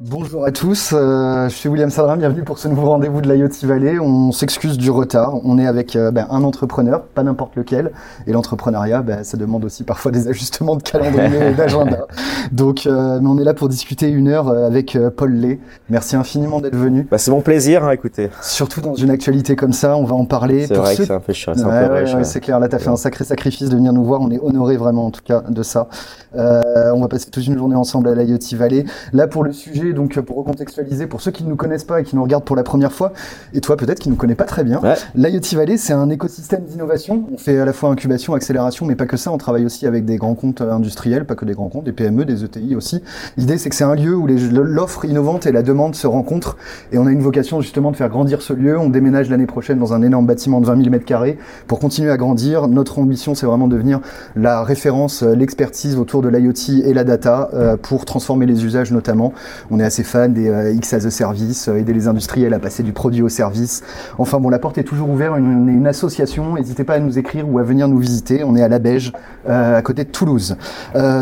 Bonjour à tous, euh, je suis William Sadrin, bienvenue pour ce nouveau rendez-vous de l'IoT Valley. On s'excuse du retard, on est avec euh, ben, un entrepreneur, pas n'importe lequel, et l'entrepreneuriat, ben, ça demande aussi parfois des ajustements de calendrier et d'agenda. Donc, euh, mais on est là pour discuter une heure avec Paul Lay. Merci infiniment d'être venu. Bah, c'est mon plaisir, hein, écoutez. Surtout dans une actualité comme ça, on va en parler. C'est vrai que c'est un peu cher, c'est ouais, C'est clair, là, tu as fait un sacré sacrifice de venir nous voir, on est honoré vraiment en tout cas de ça. on va passer toute une journée ensemble à l'IoT Valley. Là, pour le sujet donc pour recontextualiser, pour ceux qui ne nous connaissent pas et qui nous regardent pour la première fois, et toi peut-être qui ne nous connais pas très bien, l'IoT Valley, c'est un écosystème d'innovation. On fait à la fois incubation, accélération, mais pas que ça. On travaille aussi avec des grands comptes industriels, pas que des grands comptes, des PME, des ETI aussi. L'idée, c'est que c'est un lieu où l'offre innovante et la demande se rencontrent, et on a une vocation justement de faire grandir ce lieu. On déménage l'année prochaine dans un énorme bâtiment de 20 000 mètres carrés pour continuer à grandir. Notre ambition, c'est vraiment de devenir la référence, l'expertise autour de l'IoT et la data euh, pour transformer les usages notamment. On on est assez fan des euh, X as a service, euh, aider les industriels à passer du produit au service. Enfin bon, la porte est toujours ouverte, on est une association, n'hésitez pas à nous écrire ou à venir nous visiter, on est à la Beige, euh, à côté de Toulouse.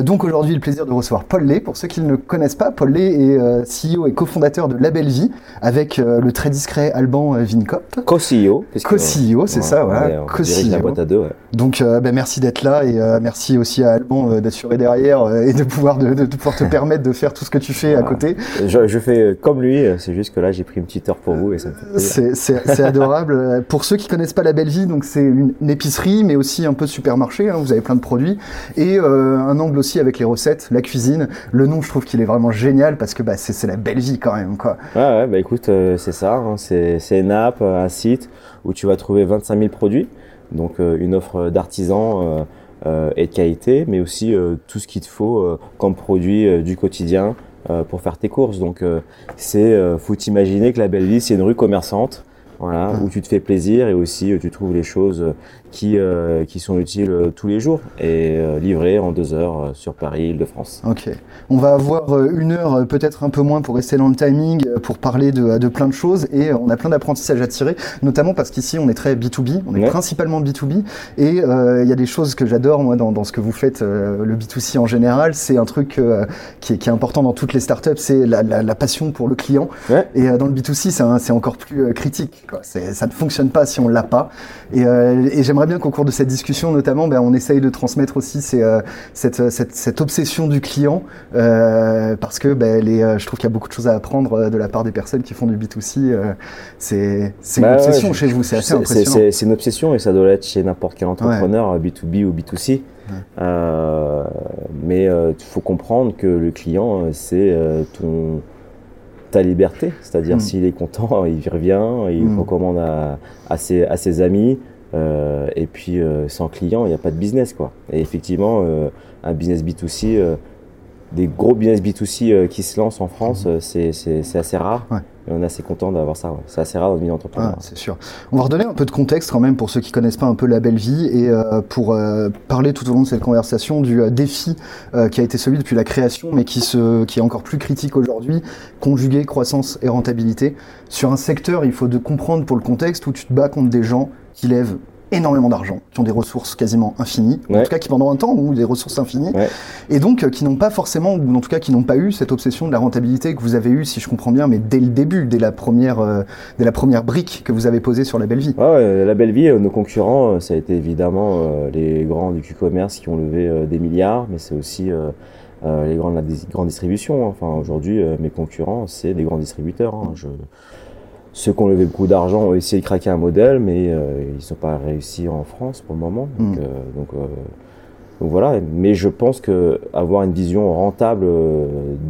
donc aujourd'hui, le plaisir de recevoir Paul Lay. Pour ceux qui ne le connaissent pas, Paul Lay est CEO et cofondateur de Label Vie avec le très discret Alban Vincop. Co-CEO. Co-CEO, c'est ça, voilà. Co-CEO. Donc ben, merci d'être là et merci aussi à Alban d'assurer derrière et de pouvoir, de, de, pouvoir te permettre de faire tout ce équipé à côté. Je, fais comme lui, c'est juste que là j'ai pris une petite heure pour vous et ça me fait C'est adorable. pour ceux qui connaissent pas la Belle Vie, donc c'est une, épicerie, mais aussi un peu supermarché. Hein, vous avez plein de produits et euh, un angle aussi avec les recettes, la cuisine. Le nom, je trouve qu'il est vraiment génial parce que bah, c'est la belle vie quand même, quoi. Ouais, bah écoute, euh, c'est ça. Hein, c'est une app, un site où tu vas trouver 25 000 produits, donc euh, une offre d'artisans. et de qualité, mais aussi tout ce qu'il te faut comme produit du quotidien, euh, pour faire tes courses. Donc euh, c'est euh, faut t'imaginer que la belle vie c'est une rue commerçante voilà, où tu te fais plaisir et aussi tu trouves les choses qui, euh, qui sont utiles euh, tous les jours et euh, livrées en deux heures sur Paris, Île-de-France. Ok. On va avoir une heure, peut-être un peu moins pour rester dans le timing, pour parler de, de plein de choses et on a plein d'apprentissages à tirer, notamment parce qu'ici on est très B2B, on est principalement B2B et il y a des choses que j'adore moi dans, dans, ce que vous faites, le B2C en général, c'est un truc qui est, qui, est, important dans toutes les startups, c'est la, la, la, passion pour le client. Et dans le B2C, c'est encore plus critique. Quoi. Ça ne fonctionne pas si on l'a pas. Et, et j'aimerais bien qu'au cours de cette discussion, notamment, ben, on essaye de transmettre aussi euh, cette, cette, cette, obsession du client, euh, parce que ben, les, euh, je trouve qu'il y a beaucoup de choses à apprendre euh, de la part des personnes qui font du B2C. c'est une bah obsession chez vous, c'est assez impressionnant. C'est une obsession et ça doit l'être chez n'importe quel entrepreneur, B2B ou B2C. mais il faut comprendre que le client, c'est ton ta liberté, c'est-à-dire mm. s'il est content, il revient, il mm. recommande à, à, ses, à ses amis, euh, et puis euh, sans client, il n'y a pas de business quoi. Et effectivement, euh, un business B2C, des gros business B2C qui se lancent en France, mhm. c'est assez rare. Et on est assez content d'avoir ça. C'est assez rare dans une entreprise. Ah, c'est sûr. On va redonner un peu de contexte quand même pour ceux qui connaissent pas un peu la belle vie et pour parler tout au long de cette conversation du défi qui a été celui depuis la création, mais qui se, qui est encore plus critique aujourd'hui, conjuguer croissance et rentabilité sur un secteur. Il faut de comprendre pour le contexte où tu te bats contre des gens qui lèvent énormément d'argent, qui ont des ressources quasiment infinies, en tout cas qui pendant un temps ont des ressources infinies, et donc euh, qui n'ont pas forcément, ou en tout cas qui n'ont pas eu cette obsession de la rentabilité que vous avez eu, si je comprends bien, mais dès le début, dès la première, euh, dès la première brique que vous avez posée sur la belle vie. Ouais, la belle vie, euh, nos concurrents, ça a été évidemment les grands du Q-commerce qui ont levé des milliards, mais c'est aussi les grands de la grande distribution. Hein. Enfin, aujourd'hui, mes concurrents, c'est des grands distributeurs. Hein. Je ceux qui ont levé beaucoup d'argent ont essayé de craquer un modèle, mais euh, ils n'ont pas réussi en France pour le moment. Donc, mm. euh, euh, donc, voilà. Mais je pense que avoir une vision rentable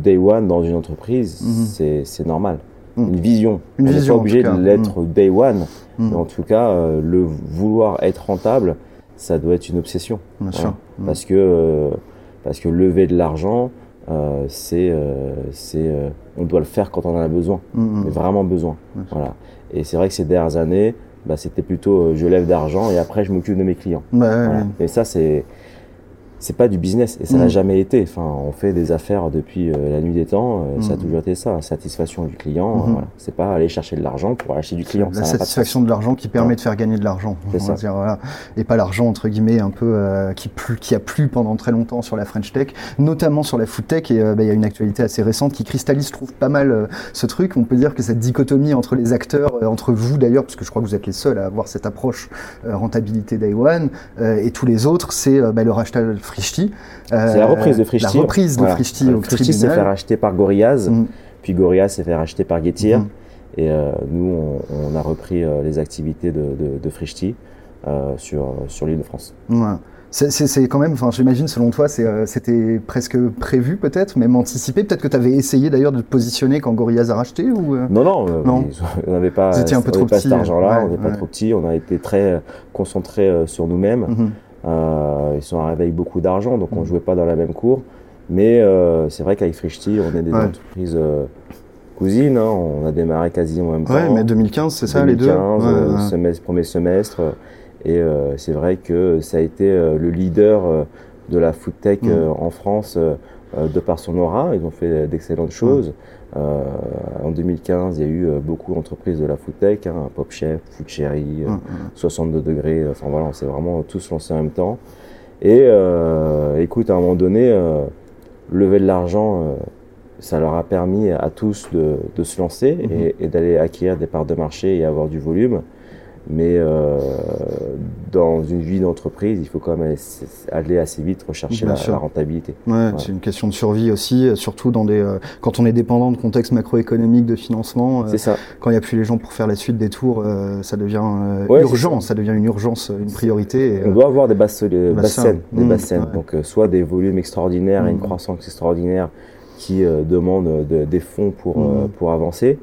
day one dans une entreprise, mm-hmm. c'est normal. Mm. Une vision. Une On n'est pas obligé de l'être mm. day one. Mais en tout cas, le vouloir être rentable, ça doit être une obsession. Bien sûr. Parce que parce que lever de l'argent, c'est, c'est, on doit le faire quand on en a besoin, Mm, mais vraiment besoin. Voilà. Et c'est vrai que ces dernières années, bah, c'était plutôt je lève d'argent et après je m'occupe de mes clients. Bah, ouais, Voilà. ouais. Mais ça, c'est c'est pas du business et ça Mm. n'a jamais été. Enfin, on fait des affaires depuis euh, la nuit des temps. euh, Ça a Mm. toujours été ça, satisfaction du client. Euh, voilà. C'est pas aller chercher de l'argent pour acheter du client. La ça de satisfaction de l'argent qui permet Ouais. de faire gagner de l'argent. C'est on va ça. dire, voilà. Et pas l'argent, entre guillemets, un peu euh, qui, plu, qui a plu pendant très longtemps sur la French Tech, notamment sur la Food Tech. Et euh, bah, il y a une actualité assez récente qui cristallise, je trouve, pas mal ce truc. On peut dire que cette dichotomie entre les acteurs, entre vous d'ailleurs, parce que je crois que vous êtes les seuls à avoir cette approche euh, rentabilité day one, euh, et tous les autres, c'est bah, le rachat de Euh, C'est la reprise de Frishti. La reprise de Voilà. Frishti au Frishti s'est fait racheter par Gorillaz, Mm. puis Gorillaz s'est fait racheter par Getir. Mhm. Et euh, nous, on, on a repris euh, les activités de, de, euh, sur, sur l'île de France. Ouais. C'est- quand même, enfin, j'imagine, selon toi, euh, c'était presque prévu, peut-être, même anticipé. Peut-être que tu avais essayé d'ailleurs de te positionner quand Gorillaz a racheté ou euh, Non, non, euh, Non. on n'avait pas, étiez un peu on trop pas petit, cet argent-là, ouais, on n'était pas trop petit, on a été très euh, concentrés euh, sur nous-mêmes. Mhm. Euh, ils sont arrivés avec beaucoup d'argent, donc on Mhm. jouait pas dans la même cour. Mais euh, c'est vrai qu'avec Frishti, on est des Ouais. entreprises euh, cousines. hein. on a démarré quasi en même temps. Ouais, mais 2015, c'est ça, les deux 2015, Ouais, euh, semestre, premier semestre. Et euh, c'est vrai que ça a été euh, le leader euh, de la food tech euh, en France euh, euh, de par son aura. Ils ont fait d'excellentes choses. Euh, en 2015, il y a eu euh, beaucoup d'entreprises de la food tech, hein, Pop Chef, Food Cherry, euh, Mhm. 62 degrés. euh, Enfin voilà, on s'est vraiment tous lancés en même temps. Et euh, écoute, à un moment donné, euh, lever de l'argent, euh, ça leur a permis à tous de, de se lancer Mhm. et, et d'aller acquérir des parts de marché et avoir du volume. Mais euh, dans une vie d'entreprise, il faut quand même aller, assez vite rechercher la, rentabilité. Ouais, c'est une question de survie aussi, euh, surtout dans des, euh, quand on est dépendant de contexte macroéconomique, de financement. euh, C'est ça. quand il n'y a plus les gens pour faire la suite des tours, euh, ça devient euh, Ouais, urgent, ça. devient une urgence, une priorité. et, On doit avoir des basses, des Bassin. basses scènes, des Mmh, basses scènes. Donc, soit des volumes extraordinaires et une Mmh. croissance extraordinaire qui demandent de- des fonds pour, Mmh. pour avancer.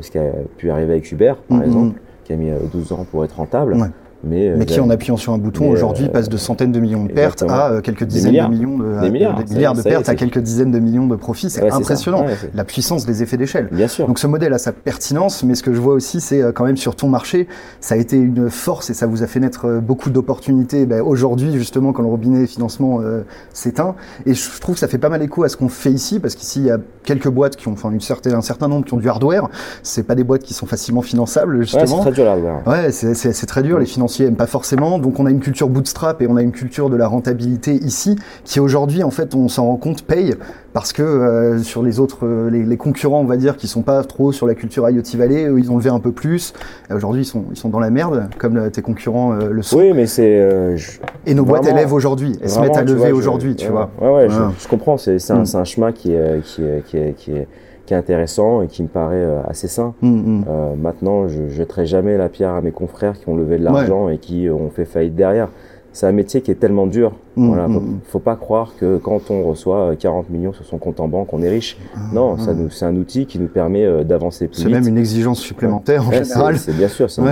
Ce qui a pu arriver avec Uber, par Mmh, exemple, qui a mis euh, 12 ans pour être rentable. Ouais. Mais, euh, mais qui, en appuyant sur un bouton, aujourd'hui, euh, passe de centaines de millions de pertes à euh, quelques dizaines de millions de, Des milliards, des milliards de pertes à quelques dizaines de millions de profits. C'est Ouais, impressionnant. Ouais, La puissance des effets d'échelle. Bien sûr. Donc ce modèle a sa pertinence, mais ce que je vois aussi, c'est quand même sur ton marché, ça a été une force et ça vous a fait naître beaucoup d'opportunités. Ben, Aujourd'hui, justement, quand le robinet financement euh, s'éteint, et je trouve que ça fait pas mal écho à ce qu'on fait ici, parce qu'ici il y a quelques boîtes qui ont, enfin une certaine, un certain nombre qui ont du hardware. C'est pas des boîtes qui sont facilement finançables, Ouais, c'est justement. très dur l'hardware. Ouais, c'est- très dur, les financiers aiment pas forcément, donc on a une culture bootstrap et on a une culture de la rentabilité ici, qui aujourd'hui, en fait, on s'en rend compte, paye, parce que euh, sur les autres, euh, les, les concurrents, on va dire, qui sont pas trop sur la culture IoT Valley, eux, ils ont levé un peu plus, Et aujourd'hui, ils sont, ils sont dans la merde, comme euh, tes concurrents euh, le sont, Oui, mais c'est. euh, je- et nos boîtes élèvent aujourd'hui, elles se mettent à lever aujourd'hui, tu ouais, vois. Ouais, ouais, je- comprends. C'est c'est un, Mm. c'est un chemin qui est, qui, est, qui, est, qui, est, qui est intéressant et qui me paraît euh, assez sain. Hum, hum. Euh, maintenant, je jetterai jamais la pierre à mes confrères qui ont levé de l'argent et qui ont fait faillite derrière. C'est un métier qui est tellement dur. Mm, voilà, mm, faut, faut pas croire que quand on reçoit euh, 40 millions sur son compte en banque, on est riche. non, ça nous, c'est un outil qui nous permet euh, d'avancer plus C'est vite. même une exigence supplémentaire en Ouais, général. c'est- C'est bien sûr, c'est Ouais.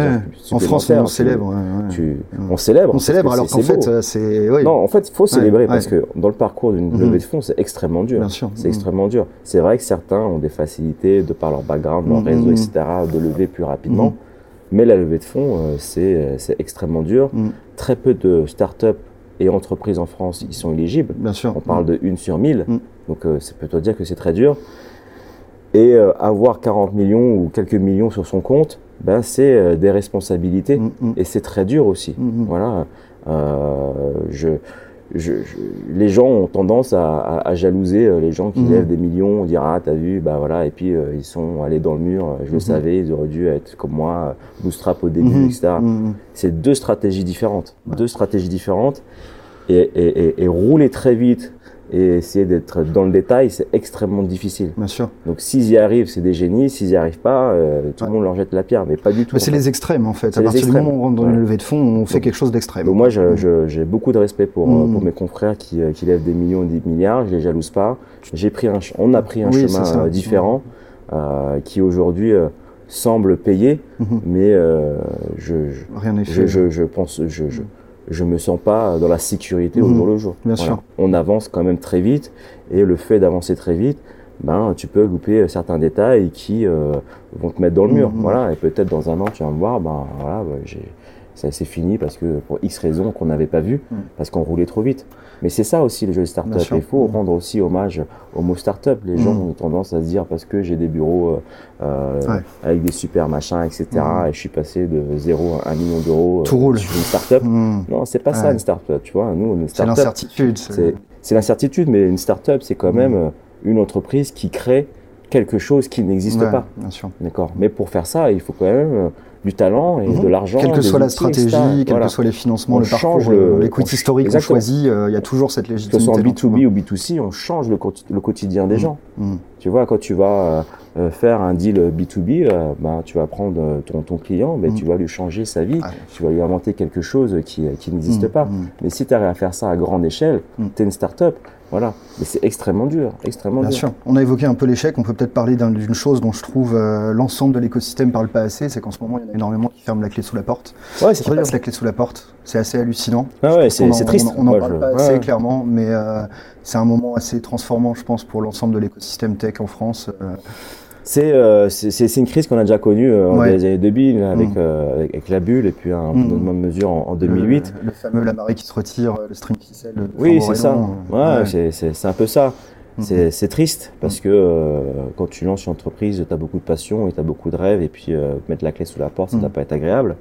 En France, on célèbre. tu- on célèbre. On célèbre alors c'est- qu'en c'est fait, euh, c'est. oui. Non, en fait, il faut célébrer parce que dans le parcours d'une levée de fonds, c'est extrêmement dur. C'est extrêmement dur. C'est vrai que certains ont des facilités de par leur background, leur Mhm. réseau, etc., de lever plus rapidement. Mais la levée de fonds, euh, c'est euh, c'est extrêmement dur. Très peu de startups et entreprises en France y sont éligibles. Bien sûr. On parle de une sur 1000. Mhm. Donc, euh, ça peut te dire que c'est très dur. Et euh, avoir 40 millions ou quelques millions sur son compte, ben, c'est euh, des responsabilités. Mm, mm. Et c'est très dur aussi. Mm. Voilà. Euh, je, je, je- les gens ont tendance à, à, à jalouser euh, les gens qui Mhm. lèvent des millions, dire ah t'as vu, bah voilà, et puis euh, ils sont allés dans le mur. euh, Je le Mhm. savais, ils auraient dû être comme moi, euh, bootstrap au début, Mhm. etc. Mhm. C'est deux stratégies différentes, Ouais. deux stratégies différentes, et, et, et, et rouler très vite et essayer d'être dans le détail, c'est extrêmement difficile. Bien sûr. Donc s'ils y arrivent, c'est des génies. S'ils y arrivent pas, euh, tout Ouais. le monde leur jette la pierre, mais pas du tout. Mais c'est les extrêmes en fait. À partir du moment où on rentre dans Ouais. une levée de fonds, on fait Donc- quelque chose d'extrême. Donc moi, je- j'ai beaucoup de respect pour, euh, Mm. pour mes confrères qui, euh, qui lèvent des millions et des milliards. Je les jalouse pas. J'ai pris un, on a pris un Oui, chemin euh, différent qui aujourd'hui euh, semble payer, Mhm. mais je, je, Rien n'est je, fait. je, je pense, je, je, je me sens pas dans la sécurité au Mhm. jour le jour. Bien sûr. On avance quand même très vite et le fait d'avancer très vite, ben tu peux louper certains détails qui euh, vont te mettre dans le mur. Mhm. Voilà, et peut-être dans un an tu vas me voir, ben voilà, j'ai ça c'est fini parce que pour X raisons qu'on n'avait pas vu, Mhm. parce qu'on roulait trop vite. Mais c'est ça aussi le jeu de Bien start-up. sûr. Il faut Mhm. rendre aussi hommage au mot start-up. Les gens Mhm. ont tendance à se dire parce que j'ai des bureaux euh, euh, Ouais. avec des super machins, etc. Mhm. Et je suis passé de 0 à 1 million d'euros euh, Tout roule. sur une start-up. Non, c'est pas ça une start-up. Tu vois, nous, une C'est start-up, l'incertitude. c'est c'est l'incertitude, mais une start-up, c'est quand même euh, une entreprise qui crée quelque chose qui n'existe Ouais, pas. Bien sûr. D'accord. Mais pour faire ça, il faut quand même euh, du talent et Mhm. de l'argent. Quelle que soit la stratégie, etc. quels Voilà. que soient les financements, On le parcours, l'écoute historique qu'on choisit, euh, il y a toujours cette Que ce légitimité. soit en tout B2B ça. ou B2C, on change le, quoti- le quotidien des Mhm. gens. Hmm. Tu vois, quand tu vas euh, euh, faire un deal B2B, euh, ben, tu vas prendre ton, ton client, mais Mhm. tu vas lui changer sa vie, Ouais. tu vas lui inventer quelque chose qui, qui n'existe pas. Mais si tu arrives à faire ça à grande échelle, Mm. tu es une start-up. Voilà. Mais c'est extrêmement dur, extrêmement Bien dur. sûr. On a évoqué un peu l'échec. On peut peut-être parler d'un- d'une chose dont je trouve euh, l'ensemble de l'écosystème parle pas assez. C'est qu'en ce moment, il y en a énormément qui ferment la clé sous la porte. Ouais, c'est la clé sous la porte. C'est assez hallucinant. Ah ouais, c'est triste. On n'en Moi, parle je- pas ouais, assez ouais. clairement, mais euh, c'est un moment assez transformant, je pense, pour l'ensemble de l'écosystème tech en France. Euh, C'est euh, c'est- une crise qu'on a déjà connue euh, Ouais. dans les années 2000 avec, Mm. euh, avec, avec la bulle et puis un Mm. peu de mesure en, en 2008. Le, le fameux la marée qui se retire, euh, le stream ficelle. le oui, flambeau c'est ça. Ouais, euh, ouais. c'est- un peu ça. Mm. C'est triste parce que euh, quand tu lances une entreprise, tu as beaucoup de passion et tu as beaucoup de rêves et puis euh, mettre la clé sous la porte, ça Mm. ne va pas être agréable.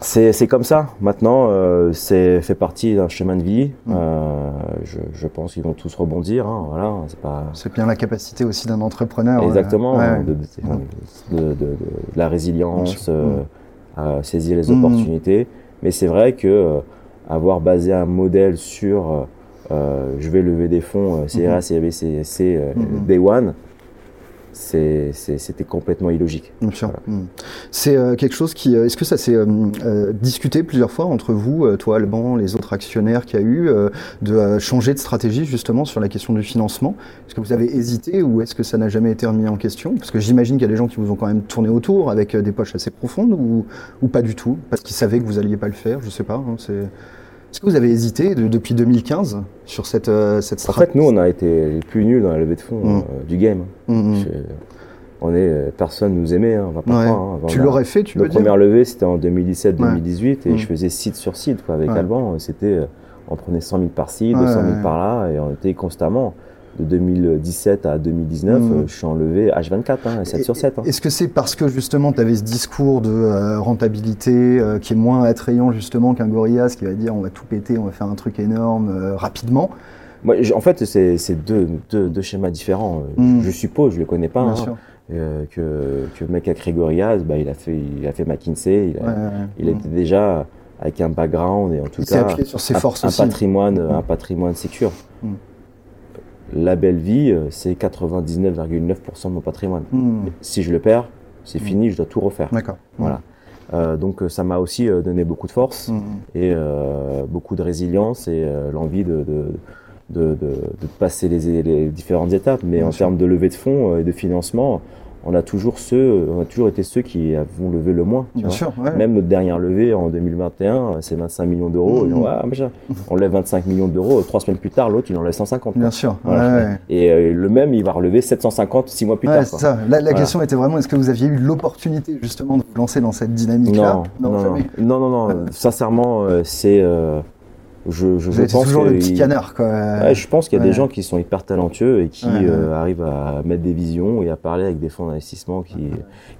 C'est c'est comme ça. Maintenant, euh, c'est fait partie d'un chemin de vie. Mm. Euh, je, je pense qu'ils vont tous rebondir. Hein, voilà, c'est pas C'est bien la capacité aussi d'un entrepreneur. exactement ouais. hein, de, de, de- de- de la résilience, euh, à saisir les Mm. opportunités. Mais c'est vrai que euh, avoir basé un modèle sur euh, euh, je vais lever des fonds euh, CRA, CAB, CSC. Day One, c'était complètement illogique. Bien sûr. Mm. C'est euh, quelque chose qui. euh, Est-ce que ça s'est euh, discuté plusieurs fois entre vous, toi, Alban, les autres actionnaires qu'il y a eu, euh, de changer de stratégie justement sur la question du financement? Est-ce que vous avez hésité ou est-ce que ça n'a jamais été remis en question? Parce que j'imagine qu'il y a des gens qui vous ont quand même tourné autour avec des poches assez profondes ou, ou pas du tout, parce qu'ils savaient que vous alliez pas le faire. Je sais pas. hein, c'est. Est-ce que vous avez hésité de- depuis 2015 sur cette, euh, cette En stratégie fait, nous, on a été les plus nuls dans la levée de fonds Mm. euh, du game. Mm, mm. Je- on est, euh, personne nous aimait, hein, on va pas Ouais. croire. hein. Tu la- l'aurais fait, tu veux dire premières levées, c'était en 2017-2018 et Mm. je faisais site sur site quoi, avec Ouais. Alban. C'était, on prenait 100 000 par ci, Ouais, 200 000 ouais. par là et on était constamment. De 2017 à 2019, Mm. euh, je suis en levée H24, hein, 7 sur 7. hein. Est-ce que c'est parce que justement tu avais ce discours de euh, rentabilité euh, qui est moins attrayant justement qu'un Gorillaz qui va dire on va tout péter, on va faire un truc énorme euh, rapidement? Moi, en fait, c'est deux, deux, deux schémas différents. euh, Mm. Je suppose, je le connais pas, Bien hein, sûr. que, que le mec à Grégorias, bah, il, a fait, il a fait McKinsey, il, a- Ouais, était déjà avec un background et en tout cas sur ses un, forces un patrimoine, Mm. un patrimoine sécure. Mm. La belle vie, euh, c'est 99,9% de mon patrimoine. Hmm, Si je le perds, c'est Mm. fini, je dois tout refaire. D'accord. Voilà. Euh, donc euh, ça m'a aussi euh, donné beaucoup de force Hmm. et euh, beaucoup de résilience et euh, l'envie de, de, de, de, passer les, les différentes étapes. Mais Bien en termes de levée de fonds et de financement, on a toujours ceux, on a toujours été ceux qui avons levé le moins. tu Bien vois. sûr. ouais. Même notre dernière levée en 2021, c'est 25 millions d'euros. Ont, Ah. On lève 25 millions d'euros. Trois semaines plus tard, l'autre, il en lève 150. quoi. Bien sûr. Voilà. ouais, ouais. Et euh, le même, il va relever 750 six mois plus tard. c'est quoi. ça. La, la Voilà. question était vraiment est-ce que vous aviez eu l'opportunité justement de vous lancer dans cette dynamique-là? Non, non, non, jamais. non, non, non. Sincèrement, euh, c'est, euh, je, pense toujours le petit canard, quoi. Ouais, je pense qu'il y a Ouais. des gens qui sont hyper talentueux et qui Ouais, euh, arrivent à mettre des visions et à parler avec des fonds d'investissement qui,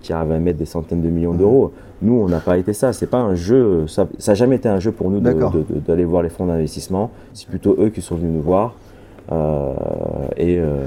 qui arrivent à mettre des centaines de millions d'euros. Nous, on n'a pas été ça. C'est pas un jeu. Ça, ça a jamais été un jeu pour nous de- D'accord. de- de- d'aller voir les fonds d'investissement. C'est plutôt eux qui sont venus nous voir. Euh, et, euh,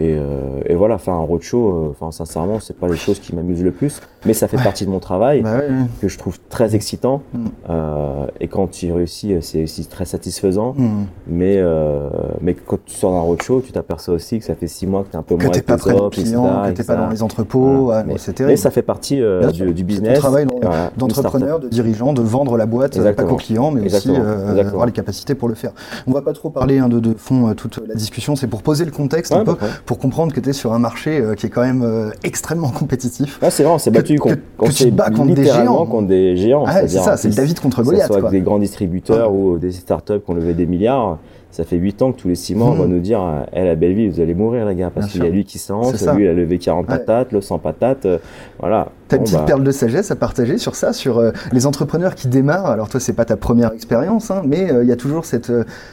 et, euh, et voilà, faire un roadshow. euh, Enfin, sincèrement, c'est pas les choses qui m'amusent le plus, mais ça fait Ouais. partie de mon travail Bah ouais, ouais. que je trouve très excitant. Mm. Euh, et quand tu réussis, euh, c'est aussi très satisfaisant. Hmm. Mais, euh, mais quand tu sors d'un roadshow, tu t'aperçois aussi que ça fait six mois que tu es un peu Que moins t'es pas tes près de ops, clients, que t'es pas dans les entrepôts, Voilà. non, Mais- c'est Mais terrible. ça fait partie euh, du, C'est ton business. travail Voilà, d'entrepreneur, de dirigeant, de vendre la boîte, euh, pas qu'aux clients, mais Exactement. aussi euh, Exactement. avoir les capacités pour le faire. On va pas trop parler hein, de, de fond euh, toute la discussion, c'est pour poser le contexte un peu, bah, ouais. Pour comprendre que tu es sur un marché qui est quand même extrêmement compétitif. Ah, c'est vrai, on s'est battu que, contre, tu te bats contre des géants. contre des géants. Ah, c'est ça, c'est David contre Goliath. Que ce soit avec des grands distributeurs ou des startups qui ont levé des milliards ça fait 8 ans que tous les 6 mois, on va hmm. nous dire, elle a belle vie, vous allez mourir, les gars, parce qu'il y a lui qui s'en lui, il a levé 40 patates, le 100 patates, euh, voilà. T'as une petite bah. perle de sagesse à partager sur ça, sur euh, les entrepreneurs qui démarrent. Alors toi, c'est pas ta première expérience, hein, mais euh, il y a toujours cette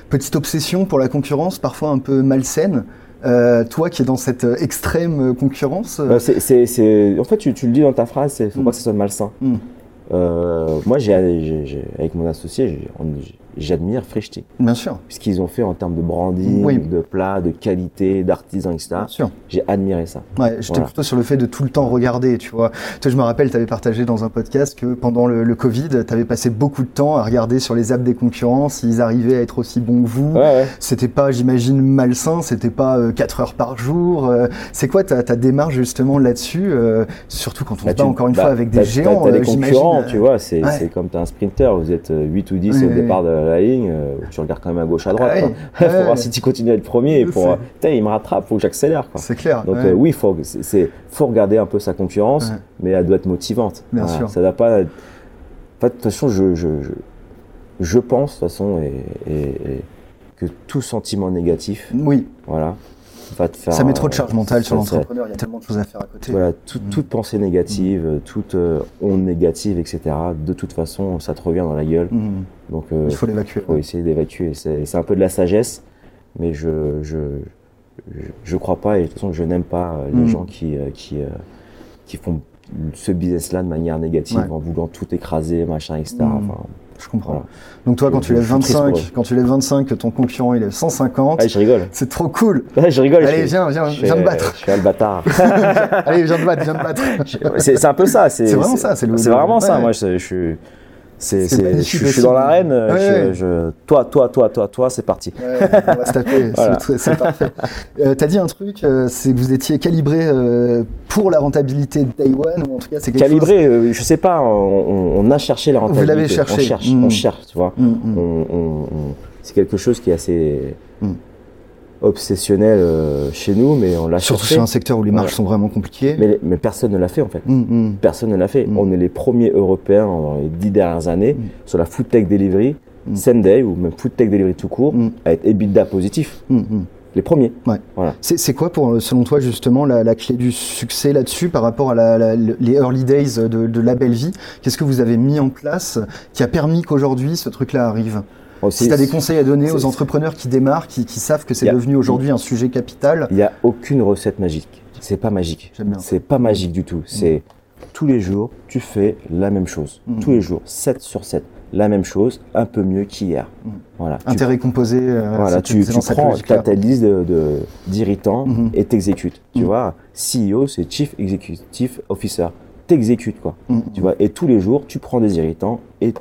petite obsession pour la concurrence, parfois un peu malsaine. Toi qui es dans cette extrême concurrence bah, En fait, tu, le dis dans ta phrase, il faut hmm. pas que ce soit malsain. Hmm. moi, j'ai, avec mon associé, j'admire Frischti. Bien sûr. Ce qu'ils ont fait en termes de branding, de plats, de qualité, d'artisans, etc. Bien sûr. J'ai admiré ça. Ouais, j'étais plutôt sur le fait de tout le temps regarder, tu vois. Toi, je me rappelle, tu avais partagé dans un podcast que pendant le, Covid, tu avais passé beaucoup de temps à regarder sur les apps des concurrents s'ils arrivaient à être aussi bons que vous. Ouais, C'était pas, j'imagine, malsain, c'était pas 4 euh, heures par jour. Euh. c'est quoi ta, ta, démarche justement là-dessus euh, Surtout quand on bah, se bat encore une fois bah, avec des géants. T'as des concurrents, tu vois, c'est comme t'es un sprinter, vous êtes 8 ou 10 au départ de la ligne, euh, tu regardes quand même à gauche, à droite. Il faut voir si tu continues à être premier. Pour, il me rattrape, faut que j'accélère. C'est clair. Donc euh, oui, faut, c'est, faut regarder un peu sa concurrence, mais elle doit être motivante. Bien sûr. Ça doit pas. de toute façon, je, je, je, pense de toute façon et, que tout sentiment négatif. Oui. Voilà ça met trop de charge mentale sur l'entrepreneur, il y a tellement de choses à faire à côté. Voilà, mm. toute pensée négative, mm. toute euh, onde négative, etc. De toute façon, ça te revient dans la gueule. Mm. Donc, euh, il faut l'évacuer. Il faut essayer d'évacuer. C'est un peu de la sagesse, mais je je, je, crois pas et de toute façon, je n'aime pas euh, les gens qui, qui, qui font ce business-là de manière négative en voulant tout écraser, machin, etc. Enfin, je comprends. Donc toi, quand tu lèves 25, quand tu lèves 25, que ton concurrent il est 150, ah, je rigole. C'est trop cool. je rigole. Allez, viens, viens, viens te battre. Je suis un bâtard. Allez, viens te battre, viens te battre. c'est un peu ça. C'est vraiment ça. C'est vraiment ça. Moi, je suis c'est, je, suis dans l'arène. Ouais, toi, toi, toi, toi, toi, c'est parti. Ouais, on va se taper. C'est parfait. Euh, T'as dit un truc, euh, c'est que vous étiez calibré euh, pour la rentabilité de Taïwan, ou en tout cas, c'est calibré. Chose... Euh, je sais pas. On, on, a cherché la rentabilité. Vous l'avez cherché. On cherche, on mm. cherche, tu vois. Mm, mm. On, c'est quelque chose qui est assez obsessionnel euh, chez nous, mais on l'a Surtout c'est un secteur où les marges sont vraiment compliquées. Mais, mais personne ne l'a fait en fait. Mm, mm. Personne ne l'a fait. Mm. On est les premiers Européens dans les dix dernières années sur la food tech delivery, Sunday ou même food tech delivery tout court, à être EBITDA positif. Les premiers. Ouais. Voilà. C'est quoi pour, selon toi justement la, la clé du succès là-dessus par rapport à la, les early days de, de la belle vie? Qu'est-ce que vous avez mis en place qui a permis qu'aujourd'hui ce truc-là arrive? Si tu as des conseils à donner aux entrepreneurs qui démarrent, qui, savent que c'est devenu aujourd'hui un sujet capital. Il n'y a aucune recette magique. C'est pas magique. C'est pas magique du tout. C'est tous les jours, tu fais la même chose. Mm. Tous les jours, 7 sur 7 la même chose, un peu mieux qu'hier. Mm. Voilà. Intérêt composé. Euh, voilà, tu, tu prends ta, liste d'irritants de, mm-hmm. et t'exécutes. Tu mm. vois, CEO, c'est Chief Executive Officer. T'exécutes, quoi. Tu vois, et tous les jours, tu prends des irritants et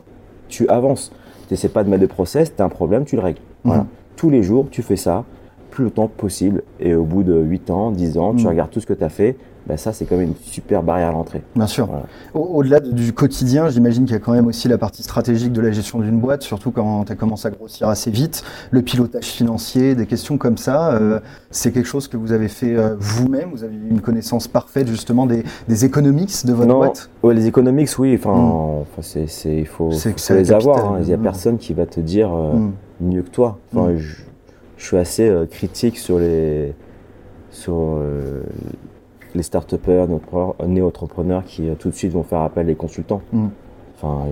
tu avances. Tu n'essaies pas de mettre de process, tu as un problème, tu le règles. Voilà. Mhm. Tous les jours, tu fais ça, plus longtemps possible. Et au bout de 8 ans, 10 ans, tu mhm. regardes tout ce que tu as fait, ben ça c'est quand même une super barrière à l'entrée. Bien sûr. Au-delà du quotidien, j'imagine qu'il y a quand même aussi la partie stratégique de la gestion d'une boîte, surtout quand tu as commencé à grossir assez vite, le pilotage financier, des questions comme ça. Euh, c'est quelque chose que vous avez fait euh, vous-même, vous avez une connaissance parfaite justement des, des economics de votre boîte? ouais, Les economics, oui, enfin, mm. c'est, il faut, faut les avoir. Hein. Il n'y a mm. personne qui va te dire euh, mm. mieux que toi. Enfin, je, je, suis assez critique sur les sur les start-upers, néo-entrepreneurs qui euh, tout de suite vont faire appel les consultants. Mm. Enfin,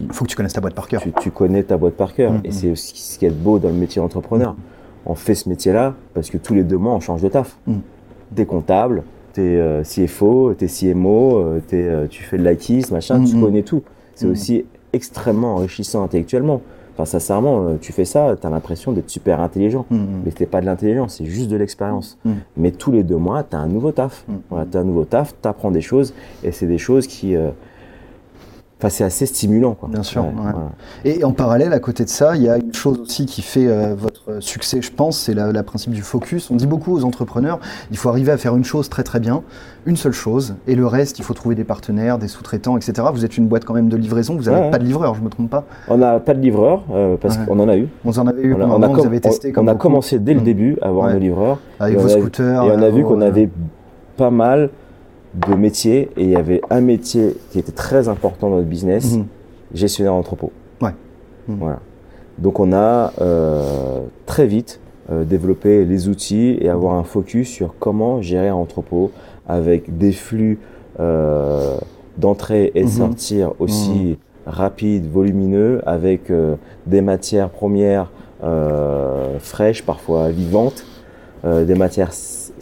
il faut que tu connaisses ta boîte par cœur. Tu, connais ta boîte par cœur. Mm, et mm. c'est aussi ce qui est beau dans le métier d'entrepreneur. On fait ce métier-là parce que tous les deux mois, on change de taf. T'es comptable, t'es euh, CFO, t'es CMO, euh, es, tu fais de l'IT, machin, tu connais tout. C'est aussi extrêmement enrichissant intellectuellement. Enfin, sincèrement, euh, tu fais ça, tu as l'impression d'être super intelligent. Mm, mm. Mais c'est pas de l'intelligence, c'est juste de l'expérience. Mm. Mais tous les deux mois, tu as un nouveau taf. Voilà, tu as un nouveau taf, tu apprends des choses et c'est des choses qui, euh, Enfin, c'est assez stimulant, quoi. Bien sûr. Ouais, ouais. voilà. Et en parallèle, à côté de ça, il y a une chose aussi qui fait euh, votre succès, je pense, c'est la principe du focus. On dit beaucoup aux entrepreneurs, il faut arriver à faire une chose très très bien, une seule chose, et le reste, il faut trouver des partenaires, des sous-traitants, etc. Vous êtes une boîte quand même de livraison, vous n'avez pas de livreur, je me trompe pas. On n'a pas de livreur, euh, parce qu'on en a eu. Vous en avez eu On a, on a vous avez testé on- on a beaucoup. commencé dès le Mm. début à avoir nos livreurs. avec Et vos on scooters. Et on a vu vos- qu'on avait pas mal de métiers, et il y avait un métier qui était très important dans notre business, Mhm. gestionnaire d'entrepôt. Ouais. Mhm. Voilà. Donc on a euh, très vite euh, développé les outils et avoir un focus sur comment gérer un entrepôt avec des flux euh, d'entrée et de Mhm. sortir aussi rapides, volumineux, avec euh, des matières premières euh, fraîches, parfois vivantes, euh, des matières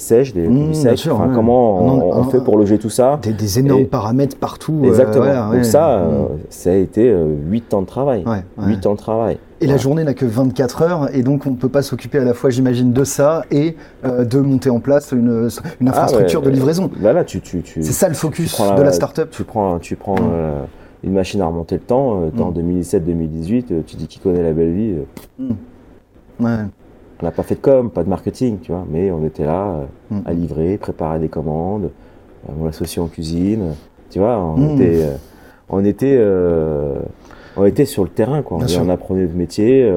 sèches, des produits sûr, Enfin, ouais. Comment on, fait pour loger tout ça Des, des énormes Et- paramètres partout. euh, Exactement. voilà, Donc ouais. ça, Mhm. euh, ça a été euh, 8 ans de travail. Ouais, ouais. 8 ans de travail. Et la journée n'a que 24 heures, et donc on ne peut pas s'occuper à la fois, j'imagine, de ça et euh, de monter en place une, une infrastructure Ah ouais, de livraison. Là, là, tu, tu, tu, C'est ça le focus de la start-up. Tu prends, tu prends Mm. euh, une machine à remonter le temps, euh, en Mm. 2017-2018, euh, tu dis qui connaît la belle vie. euh, Ouais. On n'a pas fait de com, pas de marketing, tu vois, mais on était là euh, Mm. à livrer, préparer des commandes, euh, mon associé en cuisine, tu vois, on Mm. était, euh, on était, on était sur le terrain, quoi. On apprenait le métier.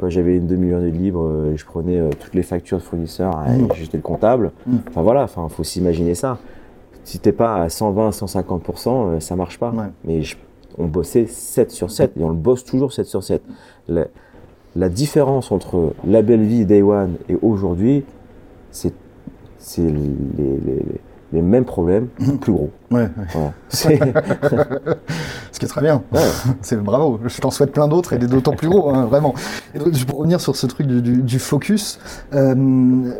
quand j'avais une demi-journée de libre, je prenais toutes les factures de fournisseurs, Mm. et j'étais le comptable. Mm. Enfin voilà, enfin faut s'imaginer ça. Si t'es pas à 120, 150%, euh, ça marche pas. Ouais. Mais je- on bossait 7 sur 7 et on le bosse toujours 7 sur 7. La, la différence entre la belle vie Day One et aujourd'hui, c'est les, les- les- les mêmes problèmes, plus gros. Ouais, ouais. Voilà. C'est- Ce qui est très bien. Ouais. C'est bravo. Je t'en souhaite plein d'autres et des d'autant plus gros, hein, vraiment. Et donc, pour revenir sur ce truc du, du- du focus, euh,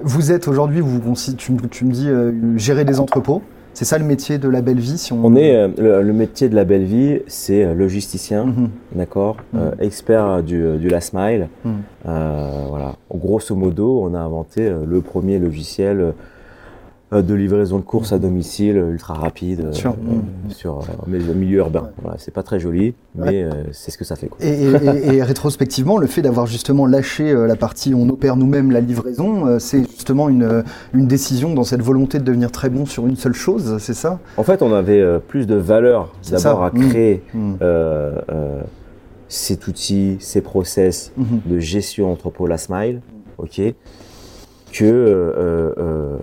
vous êtes aujourd'hui, vous, tu, me- tu me dis, euh, gérer des entrepôts. C'est ça le métier de la belle vie, si on. on est euh, le, le métier de la belle vie, c'est euh, logisticien, Mhm. d'accord, Mhm. euh, expert du, du last mile. Mhm. Euh, voilà. Grosso modo, on a inventé le premier logiciel de livraison de courses à domicile euh, ultra rapide euh, Sûr. euh, Mhm. sur euh, mais le milieu urbain. Ouais. Voilà, c'est pas très joli, Ouais. mais euh, c'est ce que ça fait. Quoi. Et, et- et- et rétrospectivement, le fait d'avoir justement lâché euh, la partie on opère nous-mêmes la livraison, euh, c'est justement une, euh, une décision dans cette volonté de devenir très bon sur une seule chose, c'est ça? En fait, on avait euh, plus de valeur d'abord à Mhm. créer euh, euh, cet outil, ces process Mhm. de gestion entrepôt last mile, ok, que euh, euh,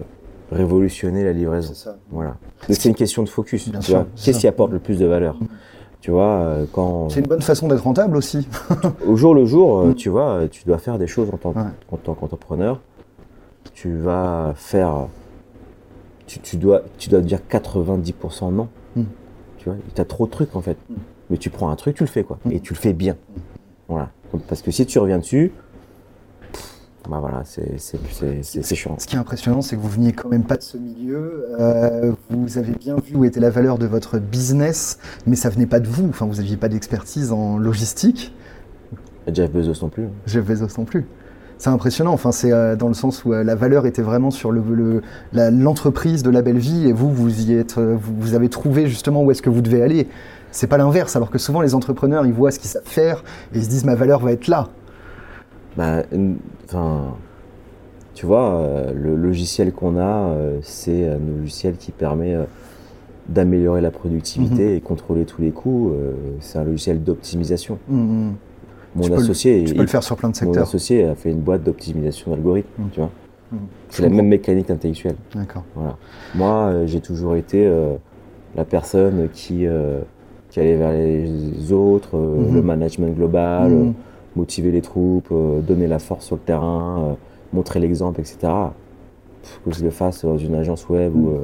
révolutionner la livraison. C'est ça. Voilà. C'est une question de focus. Bien tu sûr, vois. c'est Qu'est-ce qui apporte le plus de valeur. Tu vois, euh, quand C'est une bonne façon d'être rentable aussi. au jour le jour, euh, Mhm. tu vois, euh, tu dois faire des choses en tant, Ouais. en tant qu'entrepreneur. Tu vas faire, tu, tu dois, tu dois dire 90% non. Mhm. Tu vois, tu as trop de trucs en fait. Mhm. Mais tu prends un truc, tu le fais quoi, et tu le fais bien. Voilà. Parce que si tu reviens dessus, bah voilà, c'est chiant. Ce qui est impressionnant, c'est que vous veniez quand même pas de ce milieu. Euh, vous avez bien vu où était la valeur de votre business, mais ça venait pas de vous. Enfin, vous aviez pas d'expertise en logistique. Jeff Bezos non plus. Jeff Bezos non plus. C'est impressionnant. Enfin, c'est euh, dans le sens où euh, la valeur était vraiment sur le le- la- l'entreprise de la belle vie, et vous, vous y êtes, vous, vous avez trouvé justement où est-ce que vous devez aller. C'est pas l'inverse, alors que souvent les entrepreneurs, ils voient ce qu'ils savent faire et ils se disent ma valeur va être là. Bah, enfin, tu vois, euh, le logiciel qu'on a, euh, c'est un logiciel qui permet euh, d'améliorer la productivité Mhm. et contrôler tous les coûts. euh, c'est un logiciel d'optimisation. Hum, hum. Mon Tu peux le- associé, Tu il- peux le faire sur plein de mon secteurs. associé a fait une boîte d'optimisation d'algorithmes, Mhm. tu vois. Mhm. C'est la même mécanique intellectuelle. D'accord. Voilà. Moi, euh, j'ai toujours été euh, la personne qui, euh, qui allait vers les autres, euh, Mhm. le management global, euh, motiver les troupes, euh, donner la force sur le terrain, euh, montrer l'exemple, etc. Que je le fasse dans une agence web ou euh,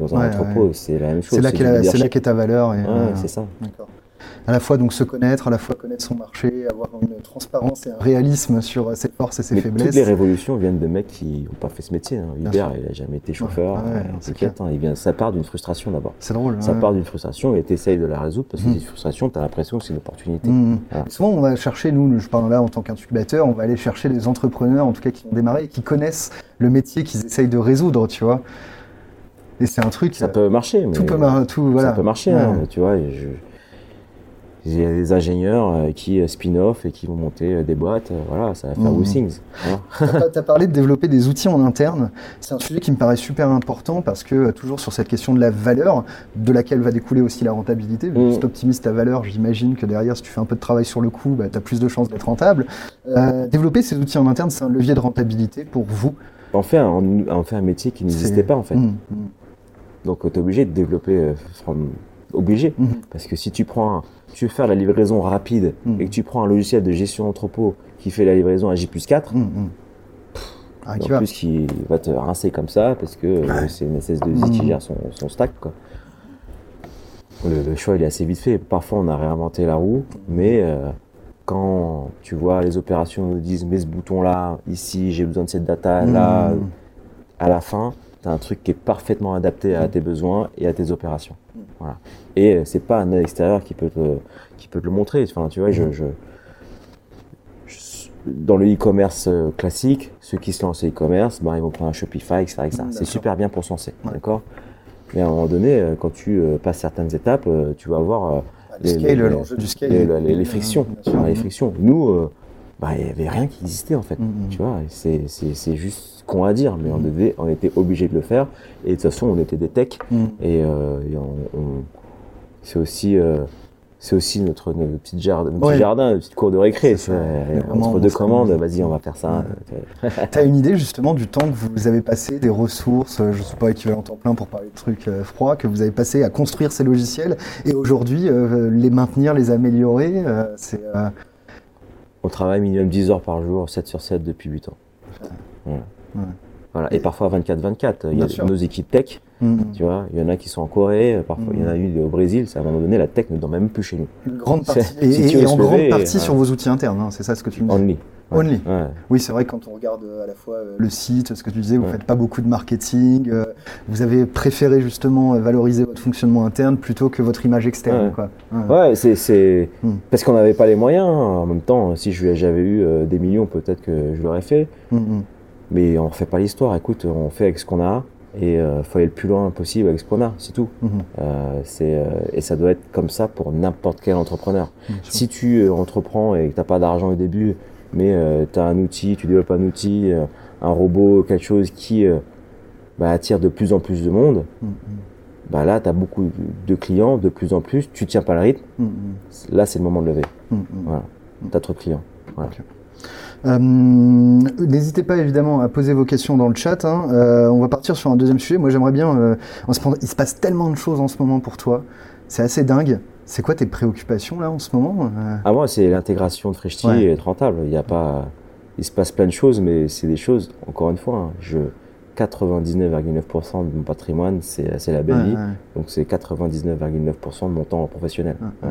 dans un Ouais, entrepôt, ouais. c'est la même chose. C'est là qu'est ta valeur. Et, Ouais, euh, c'est ça. D'accord. À la fois donc se connaître, à la fois connaître son marché, avoir une transparence et un réalisme sur euh, ses forces et ses Mais faiblesses. toutes les révolutions viennent de mecs qui n'ont pas fait ce métier. hein. Hubert, il a jamais été chauffeur. Ouais, ouais, euh, c'est hein, il vient, ça part d'une frustration d'abord. C'est drôle. Ça ouais. part d'une frustration et tu essayes de la résoudre parce que Mhm. cette frustration, tu as l'impression que c'est une opportunité. Voilà. Souvent, on va chercher, nous, je parle là en tant qu'incubateur, on va aller chercher des entrepreneurs, en tout cas qui ont démarré et qui connaissent le métier qu'ils essayent de résoudre, tu vois. Et c'est un truc. Ça euh, peut marcher, mais tout peut mar- tout voilà. ça peut marcher, Ouais. hein, tu vois. je- il y a des ingénieurs euh, qui euh, spin-off et qui vont monter euh, des boîtes. Voilà, ça va faire Mhm. Wissings. Voilà. Tu as parlé de développer des outils en interne. C'est un sujet qui me paraît super important parce que toujours sur cette question de la valeur, de laquelle va découler aussi la rentabilité. Mm. Si tu optimises ta valeur, j'imagine que derrière, si tu fais un peu de travail sur le coût, bah, tu as plus de chances d'être rentable. Euh, développer ces outils en interne, c'est un levier de rentabilité pour vous. On fait un, on fait un métier qui n'existait pas en fait. Mm, mm, Donc tu es obligé de développer, euh, from- obligé. mm. Parce que si tu prends, un- tu veux faire la livraison rapide Mhm. et que tu prends un logiciel de gestion d'entrepôt qui fait la livraison à J plus 4, Mm, mm. Ah, en va. plus qui va te rincer comme ça parce que euh, c'est une SS2I qui Mhm. gère son, son stack. Quoi. Le, le choix il est assez vite fait. Parfois on a réinventé la roue, mais euh, quand tu vois les opérations nous disent mets ce bouton là, ici j'ai besoin de cette data là, à la fin, tu as un truc qui est parfaitement adapté à tes besoins et à tes opérations. Voilà. Et euh, c'est pas un extérieur qui peut te, qui peut te le montrer. Enfin, tu vois, je, je- je- dans le e-commerce euh, classique, ceux qui se lancent au e-commerce, ben, ils vont prendre un Shopify, etc. etc. Mm, C'est super bien pour se lancer, Ouais. d'accord? Mais à un moment donné, euh, quand tu passes certaines étapes, tu vas avoir Le les- scale, les- l'enjeu du scale. les, les- frictions. Les frictions. Nous, euh, bah, il y avait rien qui existait en fait. Mm, mm. Tu vois, c'est, juste con à dire, mais on, Mhm. devait, on était obligé de le faire. Et de toute façon, on était des techs. Mm. Et, euh, et on, on- c'est aussi, euh, c'est aussi notre, notre petit jardin, notre petit jardin, notre petite cour de récré. Ça. Entre deux commandes, vas-y, on va faire ça. T'as une idée justement du temps que vous avez passé, des ressources, euh, je ne sais pas équivalent temps plein pour parler de trucs euh, froids, que vous avez passé à construire ces logiciels et aujourd'hui euh, les maintenir, les améliorer, euh, c'est On travaille minimum 10 heures par jour, 7 sur 7 depuis 8 ans. Ouais. Voilà. Et parfois 24-24. Il y a sûr. nos équipes tech, mm, tu vois. Il y en a qui sont en Corée, parfois il y en a eu au Brésil. C'est à un moment donné, la tech ne dort même plus chez nous. une grande C'est- partie et, si en grande partie ouais. sur vos outils internes, hein, c'est ça ce que tu me dis. Only. Ouais. Only. Ouais. Oui, c'est vrai que quand on regarde euh, à la fois euh, le site, ce que tu disais, vous Ouais. faites pas beaucoup de marketing, euh, vous avez préféré justement valoriser votre fonctionnement interne plutôt que votre image externe. Ouais. Quoi. Ouais. Ouais, c'est Hmm. parce qu'on n'avait pas les moyens. hein. En même temps, si j'avais eu des millions, peut-être que je l'aurais fait. Mm, mm. Mais on refait pas l'histoire. Écoute, on fait avec ce qu'on a et euh, faut aller le plus loin possible avec ce qu'on a. C'est tout. Mhm. Euh, c'est euh, et ça doit être comme ça pour n'importe quel entrepreneur. Si tu euh, entreprends et que t'as pas d'argent au début, mais tu as un outil, tu développes un outil, un robot, quelque chose qui bah, attire de plus en plus de monde, Mm, mm. bah là, tu as beaucoup de clients, de plus en plus, tu tiens pas le rythme, Mm, mm. là, c'est le moment de lever. Mm, mm. Voilà. Tu as trop de clients. Voilà. Euh, N'hésitez pas évidemment à poser vos questions dans le chat. hein. Euh, on va partir sur un deuxième sujet. Moi, j'aimerais bien. euh, il se passe tellement de choses en ce moment pour toi. C'est assez dingue. C'est quoi tes préoccupations là en ce moment Ah, moi, c'est l'intégration de Freshti Ouais. et être rentable. Il y a pas, il se passe plein de choses, mais c'est des choses, encore une fois, hein, je, 99,9% de mon patrimoine, c'est la belle ouais, Donc c'est 99,9% de mon temps professionnel. Ouais.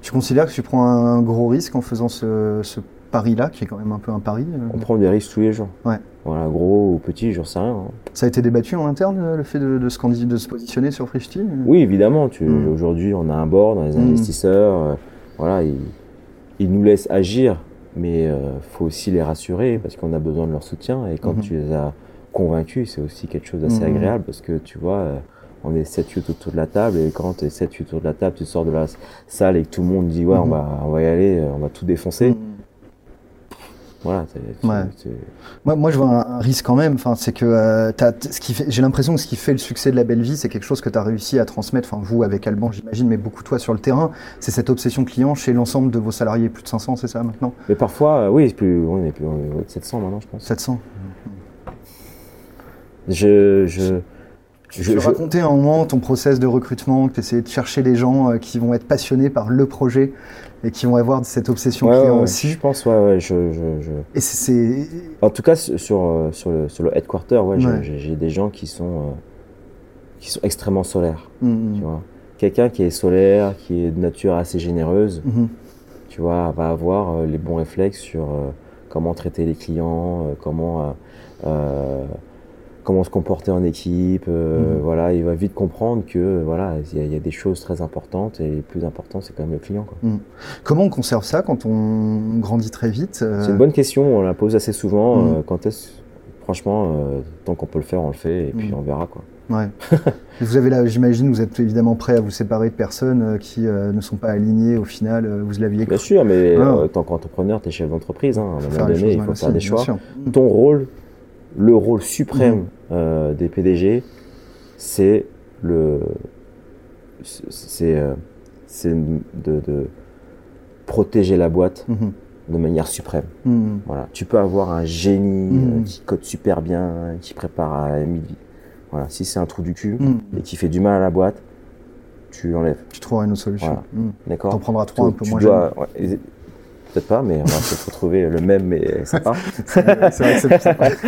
Tu considères que tu prends un gros risque en faisant ce, ce pari-là, qui est quand même un peu un pari euh On prend des risques tous les jours. Ouais. Voilà, gros ou petit, j'en sais rien. hein. Ça a été débattu en interne, euh, le fait de, de, se, de se positionner sur Frishti euh? Oui, évidemment. Tu, Mm. Aujourd'hui, on a un board, on a des Mm. investisseurs. euh, voilà, ils, ils nous laissent agir, mais il faut aussi les rassurer parce qu'on a besoin de leur soutien. Et quand Mhm. tu les as convaincus, c'est aussi quelque chose d'assez Mhm. agréable parce que tu vois, on est 7-8 autour de la table et quand tu es 7-8 autour de la table, tu sors de la salle et que tout le monde dit ouais, on, va, on va y aller, on va tout défoncer. Mm. Voilà, Ouais. Moi, moi, je vois un, un risque quand même. Enfin, c'est que euh, ce qui fait, j'ai l'impression que ce qui fait le succès de la belle vie, c'est quelque chose que tu as réussi à transmettre. Enfin, vous avec Alban, j'imagine, mais beaucoup toi sur le terrain. C'est cette obsession client chez l'ensemble de vos salariés, plus de 500, c'est ça maintenant? Mais parfois, euh, oui, c'est plus, on est plus on est de 700 maintenant, je pense. 700. Je, je, Tu je, je- raconter un moment ton process de recrutement, que tu essaies de chercher des gens euh, qui vont être passionnés par le projet et qui vont avoir cette obsession Ouais, client ouais, aussi? Je pense, ouais, ouais, je, je, je- Et c'est- En tout cas, sur, euh, sur, le, sur le headquarter, ouais, j'ai- Ouais. j'ai j'ai des gens qui sont, euh, qui sont extrêmement solaires, Mm, tu vois. Quelqu'un qui est solaire, qui est de nature assez généreuse, mhm. tu vois, va avoir euh, les bons réflexes sur euh, comment traiter les clients, comment, euh, comment se comporter en équipe. euh, Mhm. Voilà, il va vite comprendre que voilà, il y, a- il y a des choses très importantes et le plus important, c'est quand même le client. quoi. Comment on conserve ça quand on grandit très vite euh, C'est une bonne question, on la pose assez souvent. Mhm. euh, quand est-ce franchement, tant qu'on peut le faire, on le fait et puis on verra quoi. Ouais. vous avez là, j'imagine, vous êtes évidemment prêt à vous séparer de personnes qui euh, ne sont pas alignées au final. euh, vous l'aviez Bien sûr, mais Ah. euh, tant qu'entrepreneur, tu es chef d'entreprise. Hein, à un moment donné, il faut faire des choix. Ton rôle, le rôle suprême Mhm. euh, des PDG, c'est le, c'est, euh, c'est de, de protéger la boîte Mhm. de manière suprême. Mhm. Voilà. Tu peux avoir un génie euh, qui code super bien, qui prépare à midi. Voilà. Si c'est un trou du cul Mhm. et qui fait du mal à la boîte, tu l'enlèves. Tu trouveras une autre solution. Voilà. Mhm. D'accord T'en prendras trois un peu moins dois- ouais, et- Peut-être pas, mais on va peut-être retrouver le même, mais sympa. C'est vrai que c'est plus sympa.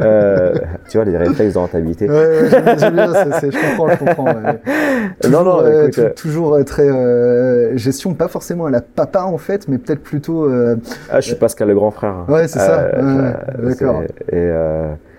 Euh, tu vois, les réflexes de rentabilité. Ouais, ouais, j'aime bien, c'est- je comprends, je comprends. ouais. Non, non, Toujours, euh, écoute, euh, toujours euh, très euh, gestion, pas forcément à la papa en fait, mais peut-être plutôt. Ah, je suis Pascal le grand frère. Ouais, c'est ça. Ouais, d'accord. Et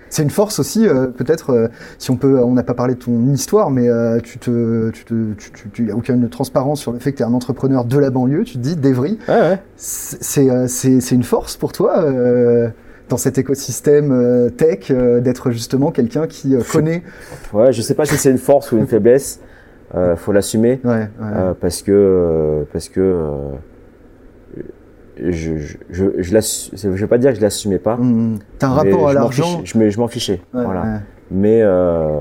C'est une force aussi, euh, peut-être, euh, si on peut, on n'a pas parlé de ton histoire, mais euh, tu te, tu te, tu, tu, tu- y a aucune transparence sur le fait que tu es un entrepreneur de la banlieue, tu te dis, d'Evry, ouais, ouais. c'est, c'est, euh, une force pour toi, euh, dans cet écosystème euh, tech, euh, d'être justement quelqu'un qui Je- connaît. Ouais, je sais pas si c'est une force ou une faiblesse. Euh, faut l'assumer Ouais, ouais. euh, parce que euh, parce que euh, je je je, je, je vais pas dire que je l'assumais pas. Mmh. T'as un rapport à l'argent. Je me- je m'en fichais. Ouais, voilà. ouais. Mais, euh,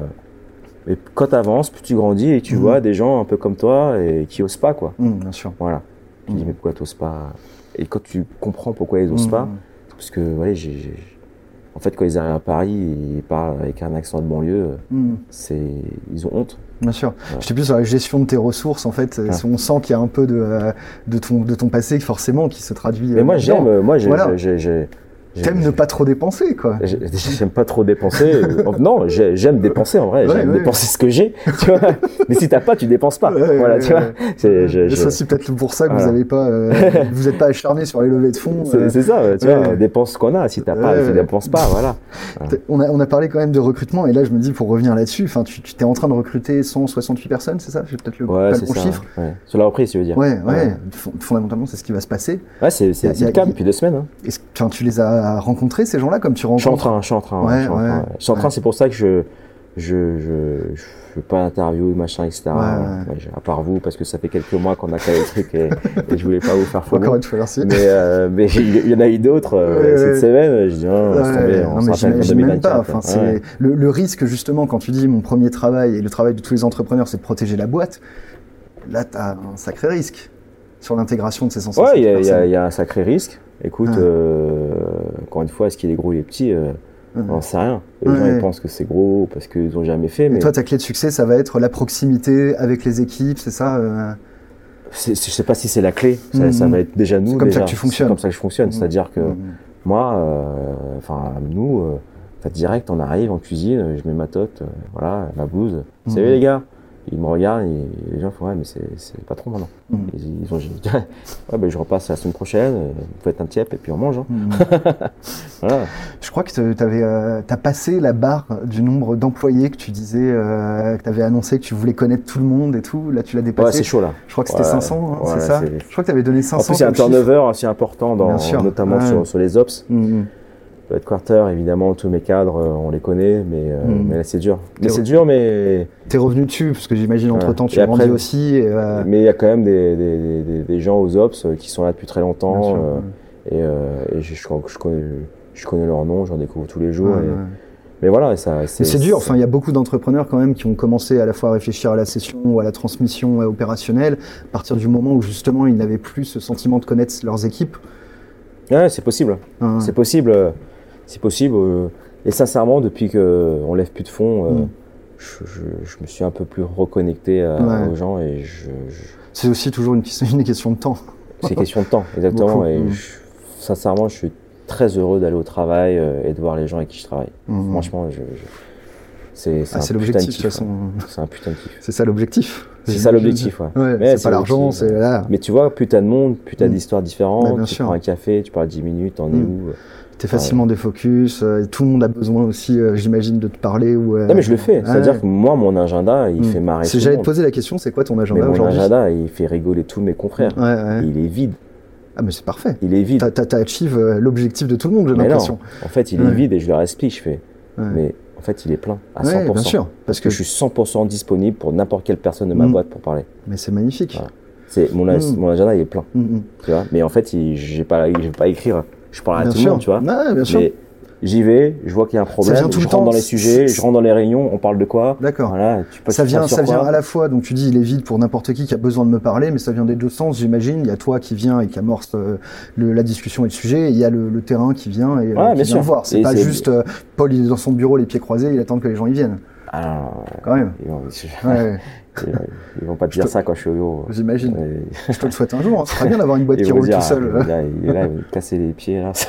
mais quand tu avances, plus tu grandis et tu Mhm. vois des gens un peu comme toi et qui osent pas, quoi. Mmh, bien sûr. Voilà. Tu dis, Mhm. mais pourquoi t'oses pas? Et quand tu comprends pourquoi ils osent Mmh. pas, parce que, ouais, j'ai- en fait, quand ils arrivent à Paris, ils parlent avec un accent de banlieue, Mmh. c'est, ils ont honte. Bien sûr. Ouais. J'étais plus sur la gestion de tes ressources, en fait. Ah. On sent qu'il y a un peu de, euh, de, ton, de ton passé, forcément, qui se traduit. Mais euh, moi, là-dedans. j'aime, moi, j'ai, Voilà. T'aimes ne pas trop dépenser, quoi. j'ai- J'aime pas trop dépenser. Non, j'ai- j'aime dépenser en vrai. Ouais, j'aime ouais. dépenser ce que j'ai. Tu vois. Mais si t'as pas, tu dépenses pas. Ouais, voilà, tu vois. C'est, je- peut-être pour ça que vous avez pas, euh, vous êtes pas acharné sur les levées de fonds. C'est euh, ça, tu vois, dépense ce qu'on a. Si t'as pas, tu dépenses pas, voilà. On a, on a parlé quand même de recrutement, et là je me dis, pour revenir là-dessus, enfin, tu, tu t'es en train de recruter 168 personnes, c'est ça? J'ai peut-être le, pas le bon ça. chiffre. Sur la reprise, tu veux dire. Ouais, ouais, Ouais. Fond- Fondamentalement, c'est ce qui va se passer. Ouais, c'est le cas depuis deux semaines. Hein. Tu les as rencontrés, ces gens-là, comme tu Je suis en rencontres train, je suis en train. Ouais, je suis en train, ouais, c'est pour ça que je je je, je fais pas d'interview, machin, etc. Ouais, à part vous, parce que ça fait quelques mois qu'on a calé le truc et, et je voulais pas vous faire faux. Encore une fois, merci. Mais euh, mais il y en a eu d'autres euh, cette semaine. Je dis non, non, on se rappelle en même pas. 2024. Enfin, c'est le, le risque justement quand tu dis mon premier travail et le travail de tous les entrepreneurs, c'est de protéger la boîte. Là, t'as un sacré risque sur l'intégration de ces 160 Ouais, il y, a- y un sacré risque. Écoute, euh, encore une fois, est-ce qu'il est gros ou il est petit euh. On n'en sait rien. Les gens Ouais. ils pensent que c'est gros parce qu'ils ont jamais fait, Et mais toi, ta clé de succès, ça va être la proximité avec les équipes, c'est ça euh, je sais pas si c'est la clé. Ça, Mhm. ça va être déjà nous. C'est comme ça que tu fonctionnes. C'est comme ça que je fonctionne. Mhm. C'est-à-dire que Mhm. moi, enfin nous, direct, on arrive en cuisine, je mets ma tote, voilà, ma blouse. Salut les gars. Ils me regardent et les gens font ouais mais c'est le patron maintenant. Mhm. Ils, ils ont dit ouais ben je repasse la semaine prochaine. euh, Vous faites un tiep et puis on mange. hein. Voilà. Je crois que tu avais, as passé la barre du nombre d'employés que tu disais, euh, que tu avais annoncé que tu voulais connaître tout le monde et tout. Là, tu l'as Ouais, dépassé. c'est chaud là. je crois que c'était Ouais, 500, hein, ouais, c'est ça Je crois que tu avais donné 500. En plus, il y a un turnover assez important, dans, notamment ouais. sur, sur les ops. Mhm. Le headquarter, évidemment, tous mes cadres, euh, on les connaît, mais, euh, Mm. mais là, c'est dur. Mais C'est c'est dur, mais T'es revenu dessus, parce que j'imagine entre temps Ouais. tu as grandi aussi. Et, euh, mais il y a quand même des, des, des, des gens aux ops qui sont là depuis très longtemps. sûr, ouais. et et je, je, je connais, je connais leur nom, j'en découvre tous les jours. Ouais, et- ouais. Mais voilà, ça, Mais c'est dur. Enfin, il y a beaucoup d'entrepreneurs quand même qui ont commencé à la fois à réfléchir à la session ou à la transmission opérationnelle à partir du moment où justement ils n'avaient plus ce sentiment de connaître leurs équipes. Ouais, c'est possible. Hein. C'est possible. C'est possible. euh, Et sincèrement, depuis que on lève plus de fonds, euh, Mm. je, je, je me suis un peu plus reconnecté à- Ouais. aux gens et je, je- C'est aussi toujours une, question- une question de temps. c'est question de temps, exactement. Beaucoup, Et mm. sincèrement, je suis très heureux d'aller au travail euh, et de voir les gens avec qui je travaille. Mhm. Franchement, je, je- c'est c'est Ah, c'est putain l'objectif de toute kiff, façon. C'est un putain de kiff. C'est ça l'objectif. C'est ça l'objectif, ouais. Ouais, Mais c'est pas l'argent, c'est là. Mais tu vois, plus t'as de monde, plus t'as Mm. d'histoires différentes. tu sûr. prends un café, tu parles 10 minutes, t'en es Mm. Où T'es facilement défocus. euh, tout le monde a besoin aussi, euh, j'imagine, de te parler ou. euh, Non, mais je le fais. C'est-à-dire ouais. que moi, mon agenda, il Mm. fait marrer j'allais te poser la question, c'est quoi ton agenda mon aujourd'hui agenda, il fait rigoler tous mes confrères. Ouais, ouais. Il est vide. Ah, mais c'est parfait. Il est vide. T'as, achieve euh, l'objectif de tout le monde, j'ai l'impression. en fait, il Ouais. est vide et je leur explique, je fais. Ouais. Mais en fait, il est plein à Ouais, 100%. bien sûr. Parce que je suis 100% disponible pour n'importe quelle personne de ma Mm. boîte pour parler. Mais c'est magnifique. Voilà. C'est mon, Mm. mon agenda il est plein, tu vois? Mais en fait, je vais pas écrire. Je parle à Bien tout sûr. le monde, tu vois. Bien sûr. Mais j'y vais, je vois qu'il y a un problème, vient tout je le rentre temps. dans les sujets, je rentre dans les réunions, on parle de quoi? D'accord. Voilà, tu peux Ça vient, ça vient à la fois, donc tu dis il est vide pour n'importe qui qui a besoin de me parler, mais ça vient des deux sens, j'imagine. Il y a toi qui vient et qui amorce euh, le- la discussion et le sujet, et il y a le, le terrain qui vient et euh, Ouais, qui bien vient sûr. voir. C'est pas juste euh, Paul il est dans son bureau les pieds croisés, il attend que les gens y viennent. Non, Quand même. ils vont, Ouais, ils, ils vont pas te dire te- ça quand je suis au bureau. j'imagine. Je te le souhaite un jour. Hein. C'est très bien d'avoir une boîte qui roule dire, tout seul. dire, il est là, il va casser les pieds là.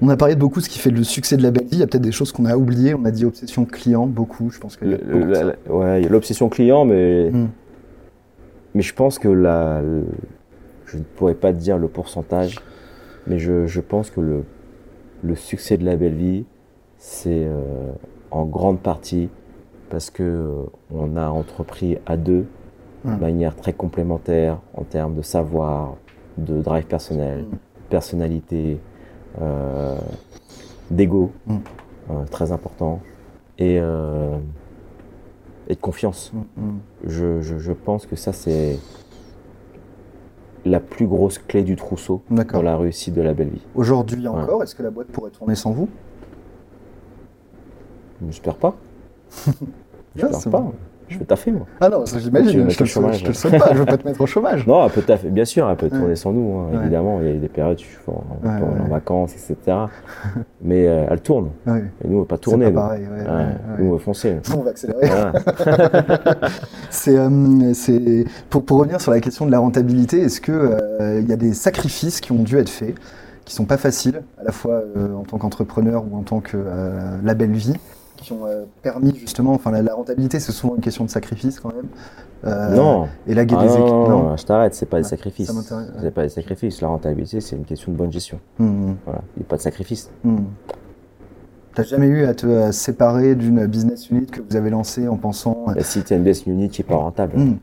On a parlé de beaucoup de ce qui fait le succès de la belle vie. Il y a peut-être des choses qu'on a oubliées. On a dit obsession client, beaucoup. Je pense que. Le- le- la- la- ouais, il y a l'obsession client, mais Hmm. mais je pense que la, le- je ne pourrais pas te dire le pourcentage, mais je, je pense que le le succès de la belle vie, c'est euh, en grande partie parce que euh, on a entrepris à deux Hmm. de manière très complémentaire en termes de savoir, de drive personnel, Hmm. personnalité, euh, d'ego, Mm. euh, très important, et, et de confiance. Mm, mm. Je, je, je pense que ça, c'est la plus grosse clé du trousseau dans la réussite de la belle vie. Aujourd'hui Ouais. encore, est-ce que la boîte pourrait tourner sans vous? J'espère pas. J'espère pas. bon. Je vais taffer, moi. Ah non, veux j'imagine. Je te, chômage, je te le souhaite pas. Je veux pas te mettre au chômage. Non, elle peut taffer, bien sûr, elle peut Ouais. tourner sans nous, hein, Ouais. évidemment. Il y a des périodes où en, Ouais, vacances, etc. Mais euh, elle tourne. Et nous, on va pas tourner. pas nous. pareil. On va foncer. On va accélérer. C'est, euh, c'est pour, pour revenir sur la question de la rentabilité. Est-ce que euh, y a des sacrifices qui ont dû être faits, qui sont pas faciles, à la fois en tant qu'entrepreneur ou en tant que la belle vie, qui ont euh, permis justement, enfin la, la rentabilité, c'est souvent une question de sacrifice quand même. Euh, non, Et Ah des non, équipes. non, non. je t'arrête, c'est pas des sacrifices. ouais. C'est pas des sacrifices. La rentabilité, c'est une question de bonne gestion. Hmm, Voilà. Il n'y a pas de sacrifice. hmm. T'as jamais eu à te euh, séparer d'une business unit que vous avez lancée en pensant. Et si tu as une business unit qui est pas rentable, hmm,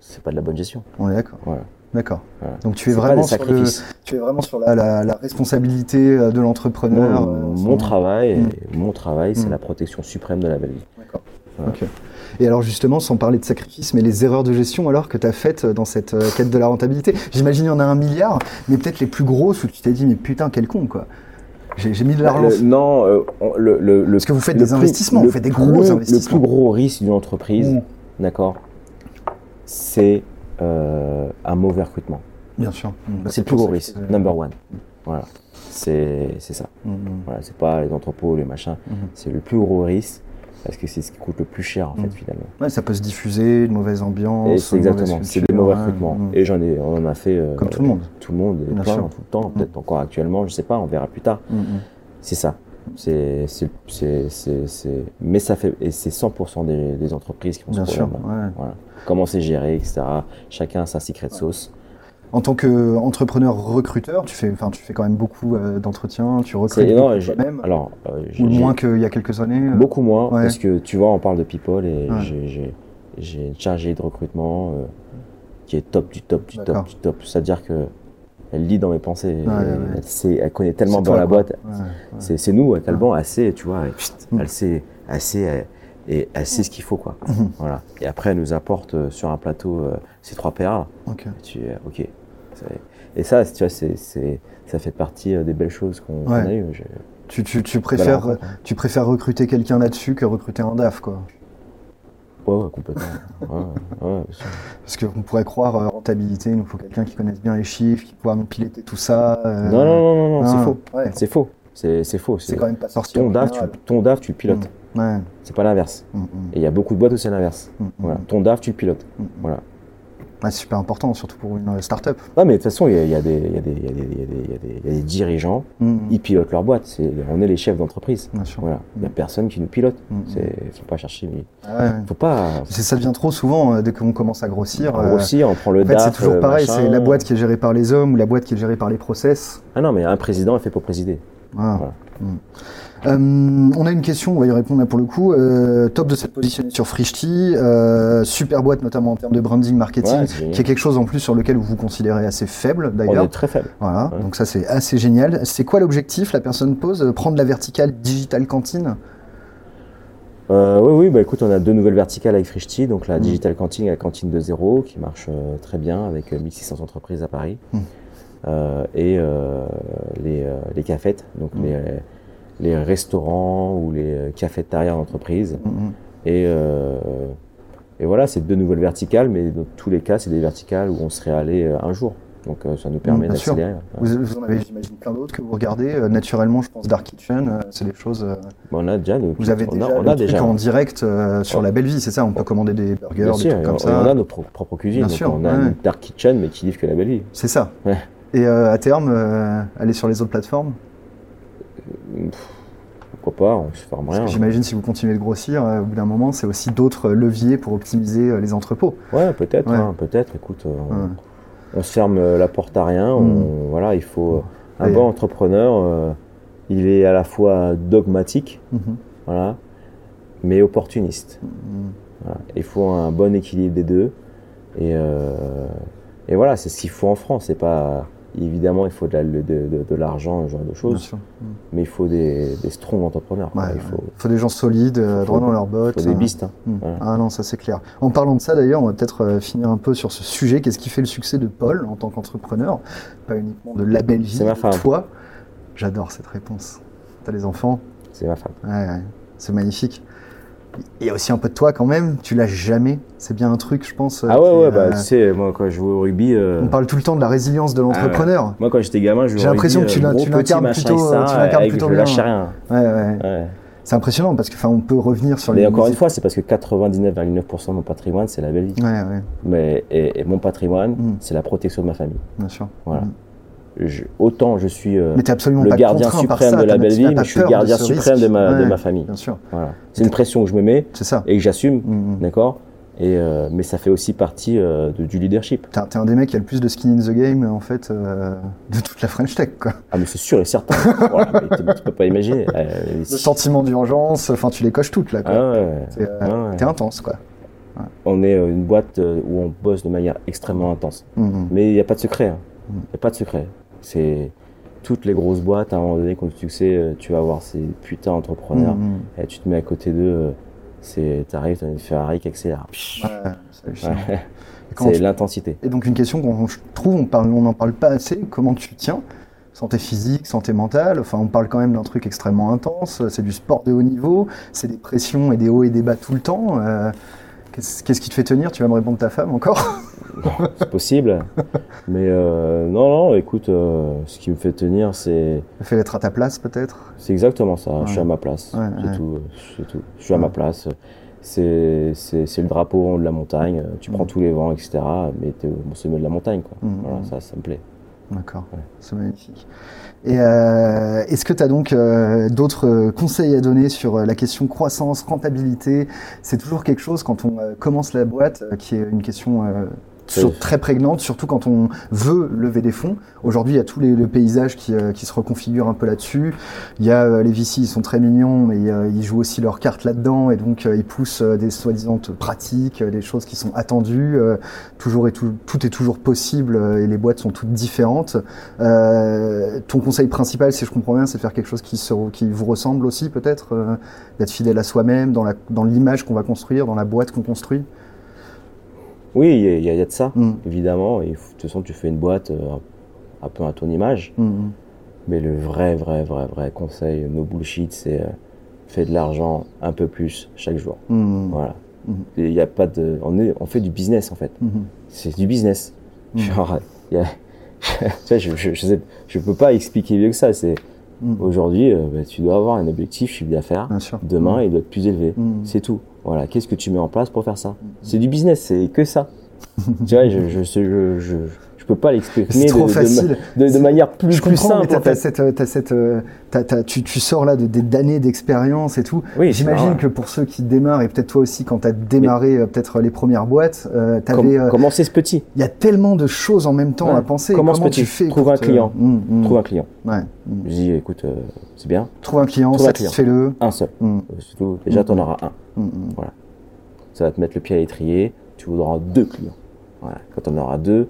c'est pas de la bonne gestion. on est d'accord. Voilà. D'accord. Voilà. Donc tu es vraiment sur le, sacrifices. tu es vraiment sur la, la, la responsabilité euh, de l'entrepreneur. Mon, euh, mon travail, Mm. mon travail, c'est Mm. la protection suprême de la belle vie. D'accord. Voilà. Et alors justement, sans parler de sacrifice, mais les erreurs de gestion alors que tu as faites dans cette euh, quête de la rentabilité, j'imagine il y en a un milliard, mais peut-être les plus grosses où tu t'es dit mais putain quel con quoi. J'ai mis de l'argent. Le- non, euh, le, le, le- Parce que vous faites des plus- investissements, vous faites des plus- gros investissements. Le plus gros risque d'une entreprise, Mm. d'accord, c'est euh, un mauvais recrutement. Bien sûr. Mm. C'est le plus gros risque, que- number one. Voilà, c'est c'est ça. Mm, mm, Voilà, c'est pas les entrepôts, les machins. C'est le plus gros risque parce que c'est ce qui coûte le plus cher en fait finalement. Ouais, ça peut se diffuser, une mauvaise ambiance. Exactement, c'est des mauvais recrutements. Et j'en ai, on en a fait euh, Comme tout le monde. tout le monde, et plein tout le temps, peut-être encore actuellement, je sais pas, on verra plus tard. C'est ça. C'est, c'est, c'est, c'est, c'est- mais ça fait, et c'est 100% des, des entreprises qui ont Bien ce sûr. problème. ouais. Voilà. Comment c'est géré, etc. Chacun a sa secret sauce. En tant qu'entrepreneur recruteur, tu fais, enfin, tu fais quand même beaucoup euh, d'entretiens, tu recrutes toi-même, alors, euh, ou moins qu'il y a quelques années. euh. beaucoup moins, Ouais. parce que tu vois, on parle de people et Ouais. j'ai, une chargée de recrutement euh, qui est top du top du top du top. C'est-à-dire que elle lit dans mes pensées. ouais. Elle, sait, elle connaît tellement bien toi, la boîte. Ouais. C'est, nous, avec Alban, elle sait, tu vois, Mm. elle sait, elle sait, elle- et elle sait ce qu'il faut, quoi. Mhm. Voilà. Et après, elle nous apporte euh, sur un plateau euh, ces trois PA. Ok. Et tu es, ok. Et ça, tu vois, c'est, ça fait partie euh, des belles choses qu'on, a eues. Tu, tu, tu préfères, tu préfères recruter quelqu'un là-dessus que recruter un DAF, quoi. Ouais, ouais, complètement. ouais. Parce qu'on pourrait croire euh, rentabilité, il nous faut quelqu'un qui connaisse bien les chiffres, qui pourra nous piloter tout ça. euh, Non, non, non, non, non, c'est ah, faux. C'est faux. C'est, faux. C'est quand même pas sorti. ton DAF, tu, général. ton DAF, tu le pilotes. C'est pas l'inverse. Mm, mm, Et il y a beaucoup de boîtes où c'est l'inverse. mm, mm. Voilà. Ton DAF, tu le pilotes. Mm, mm. Voilà. C'est super important, surtout pour une euh, start-up. Non, mais de toute façon, il y a, il y des, il y il y a il il il dirigeants, Mm, ils pilotent leur boîte. On est les chefs d'entreprise. Sûr. Voilà. Il y a Mm. personne qui nous pilote. Mm, mm. C'est, faut pas chercher. mais- Ah ouais. Faut pas Ça devient trop souvent, euh, dès qu'on commence à grossir. euh, grossir, on prend le en fait, DAF. c'est toujours euh, pareil, c'est la boîte qui est gérée par les hommes ou la boîte qui est gérée par les process. Ah non, mais un président est fait pour présider. Ah. Voilà. Euh, on a une question, on va y répondre là pour le coup. Euh, top de s'être positionné sur Frishti, euh, super boîte notamment en termes de branding, marketing, Ouais, qui est quelque chose en plus sur lequel vous vous considérez assez faible On d'ailleurs. est très faible. Voilà, Ouais. donc ça c'est assez génial. C'est quoi l'objectif La personne pose prendre la verticale digital cantine. Euh, oui, oui, bah écoute, on a deux nouvelles verticales avec Frishti, donc la Mm. Digital Canting et la Cantine de zéro, qui marche euh, très bien avec euh, 1600 entreprises à Paris, Mm. Et les, les cafettes, donc Mm. les, les restaurants ou les euh, cafétérias d'entreprise. Mhm. Et, euh, et voilà, c'est deux nouvelles verticales, mais dans tous les cas, c'est des verticales où on serait allé euh, un jour. Donc ça nous permet Mm, bien sûr. d'accélérer. Vous, vous en avez j'imagine plein d'autres que vous regardez. Euh, naturellement, je pense Dark Kitchen, euh, c'est des choses. euh, Bon, on a déjà, nos- vous avez on déjà, a, on a déjà. en direct sur Ouais. la belle vie, c'est ça On peut commander des burgers, Bien des sûr, trucs comme on, ça. on a nos pro- propres cuisines, Bien donc sûr, on a ouais. une dark kitchen, mais qui livre que la belle vie. C'est ça. Ouais. Et à terme, aller sur les autres plateformes? Pourquoi pas, on se ferme rien. que J'imagine si vous continuez de grossir, euh, au bout d'un moment, c'est aussi d'autres leviers pour optimiser euh, les entrepôts. Ouais, peut-être, Ouais. hein, peut-être. Écoute, euh, on, Ouais. on se ferme euh, la porte à rien. Mm. Voilà, il faut un bon entrepreneur. euh, il est à la fois dogmatique, Mhm. voilà, mais opportuniste. Mhm. Voilà. Il faut un bon équilibre des deux. Et, euh, et voilà, c'est ce qu'il faut en France. C'est pas évidemment, il faut de, de, de- de l'argent, ce genre de choses, mais il faut des, des strong entrepreneurs. Ouais, il faut, faut des gens solides, euh, droits dans leurs il bottes. faut des hein. bistes. hein. Mm. Voilà. Ah non, ça c'est clair. En parlant de ça d'ailleurs, on va peut-être euh, finir un peu sur ce sujet. Qu'est-ce qui fait le succès de Paul en tant qu'entrepreneur? Pas uniquement de la belle vie, C'est ma de femme. toi. J'adore cette réponse. T'as les enfants? C'est ma femme. Ouais, ouais, c'est magnifique. Il y a aussi un peu de toi quand même, tu lâches jamais. C'est bien un truc, je pense. euh, Ah ouais, ouais, bah euh, tu sais, moi quand je jouais au rugby. euh, On parle tout le temps de la résilience de l'entrepreneur. Moi, quand j'étais gamin, je jouais J'ai l'impression que tu l'incarnes plutôt- ça, tu l'incarnes plutôt je bien. lâchais rien. Ouais, ouais. Ouais. C'est impressionnant parce que, enfin, on peut revenir sur les. Mais encore une fois, c'est parce que 99,9% de mon patrimoine, c'est la belle vie. Ouais, ouais, Mais, et, et mon patrimoine, Mm. c'est la protection de ma famille. bien sûr. Voilà. Mm. Je- autant je suis euh, Mais t'es absolument le pas gardien suprême ça, de la belle vie, mais je suis le de gardien suprême risque. de ma, de Ouais, ma famille. Voilà. C'est une pression que je me mets ça. et que j'assume, Mm, mm. d'accord? Et, euh, Mais ça fait aussi partie euh, de- du leadership. T'es un- des mecs qui a le plus de skin in the game, en fait, euh, de toute la French Tech, quoi. Ah, mais c'est sûr et certain. Voilà, tu, peux pas imaginer. Le sentiment d'urgence, enfin, tu les coches toutes, là, quoi. Ah ouais. T'es Ah ouais. t'es intense, quoi. On est une boîte où on bosse de manière extrêmement intense. Mm. Mais il n'y a pas de secret. hein. Il Mm. n'y a pas de secret. C'est toutes les grosses boîtes, à un moment donné, quand tu sais, euh, tu vas avoir ces putains d'entrepreneurs, Mm, mm. et tu te mets à côté d'eux, euh, c'est, t'arrives, t'as une Ferrari qui accélère. Ouais, c'est. Ouais. Tu- l'intensité. Et donc une question qu'on trouve, on parle, on n'en parle pas assez. Comment tu tiens? Santé physique, santé mentale. Enfin, on parle quand même d'un truc extrêmement intense. C'est du sport de haut niveau. C'est des pressions et des hauts et des bas tout le temps. Euh, Qu'est-ce qui te fait tenir? Tu vas me répondre ta femme encore? C'est possible. Mais euh, non, non, écoute, euh, ce qui me fait tenir, c'est, Le fait d'être à ta place, peut-être? c'est exactement ça. Je suis à ma place. Ouais, c'est ouais. tout. euh, tout. Je suis à ma place. C'est, le drapeau au haut de la montagne. Tu prends Mm. tous les vents, etc. Mais t'es au sommet de la montagne, quoi. Mm, Voilà, ça, ça me plaît. D'accord. C'est magnifique. Et euh, est-ce que tu as donc euh, d'autres euh, conseils à donner sur la question croissance, rentabilité? C'est toujours quelque chose quand on commence la boîte qui est une question Ouais. très prégnante, surtout quand on veut lever des fonds. Aujourd'hui, il y a tout les, le paysage qui, euh, qui se reconfigure un peu là-dessus. Il y a euh, les VC, ils sont très mignons, mais euh, ils jouent aussi leurs cartes là-dedans et donc euh, ils poussent des soi-disant pratiques, euh, des choses qui sont attendues. euh, toujours et tout, tout est toujours possible euh, et les boîtes sont toutes différentes. Euh, ton conseil principal, si je comprends bien, c'est de faire quelque chose qui, se, qui vous ressemble aussi, peut-être, euh, d'être fidèle à soi-même, dans la- dans l'image qu'on va construire, dans la boîte qu'on construit. Oui, il y, a- y de ça, Mm. évidemment. Et de toute façon, tu fais une boîte euh, un peu à ton image. Mm, mm. Mais le vrai, vrai, vrai, vrai conseil, no bullshit, c'est euh, fais de l'argent un peu plus chaque jour. Mm, Voilà. Il y a pas de, on, est, on fait du business en fait. C'est du business. Genre, y a- je, je, je, sais- je peux pas expliquer mieux que ça. C'est mm. aujourd'hui, euh, bah, tu dois avoir un objectif chiffre d'affaires. Demain, il doit être plus élevé. Mm. C'est tout. Voilà. Qu'est-ce que tu mets en place pour faire ça? C'est du business. C'est que ça. tu vois, je, je, je, je peux pas l'exprimer de, de- de, de manière plus, je plus comprends, mais simple. t'as, en fait. cette, euh, cette, euh, tu, tu sors là de, des- d'années d'expérience et tout. Oui, J'imagine que pour ceux qui démarrent, et peut-être toi aussi quand t'as démarré euh, peut-être les premières boîtes, euh, Com- t'avais, euh, commencer ce petit. il y a tellement de choses en même temps Ouais. à penser. Commence Comment petit. tu fais Trouve un client. euh, hum, hum, Trouve un client. hum. Je dis, écoute, euh, c'est bien, Trouve un client, Trouve un client. satisfais-le. un seul. Hum. Déjà, Mm. tu en auras un. hum, hum. Ça va te mettre le pied à l'étrier. Tu voudras deux clients. Voilà. Quand on aura deux,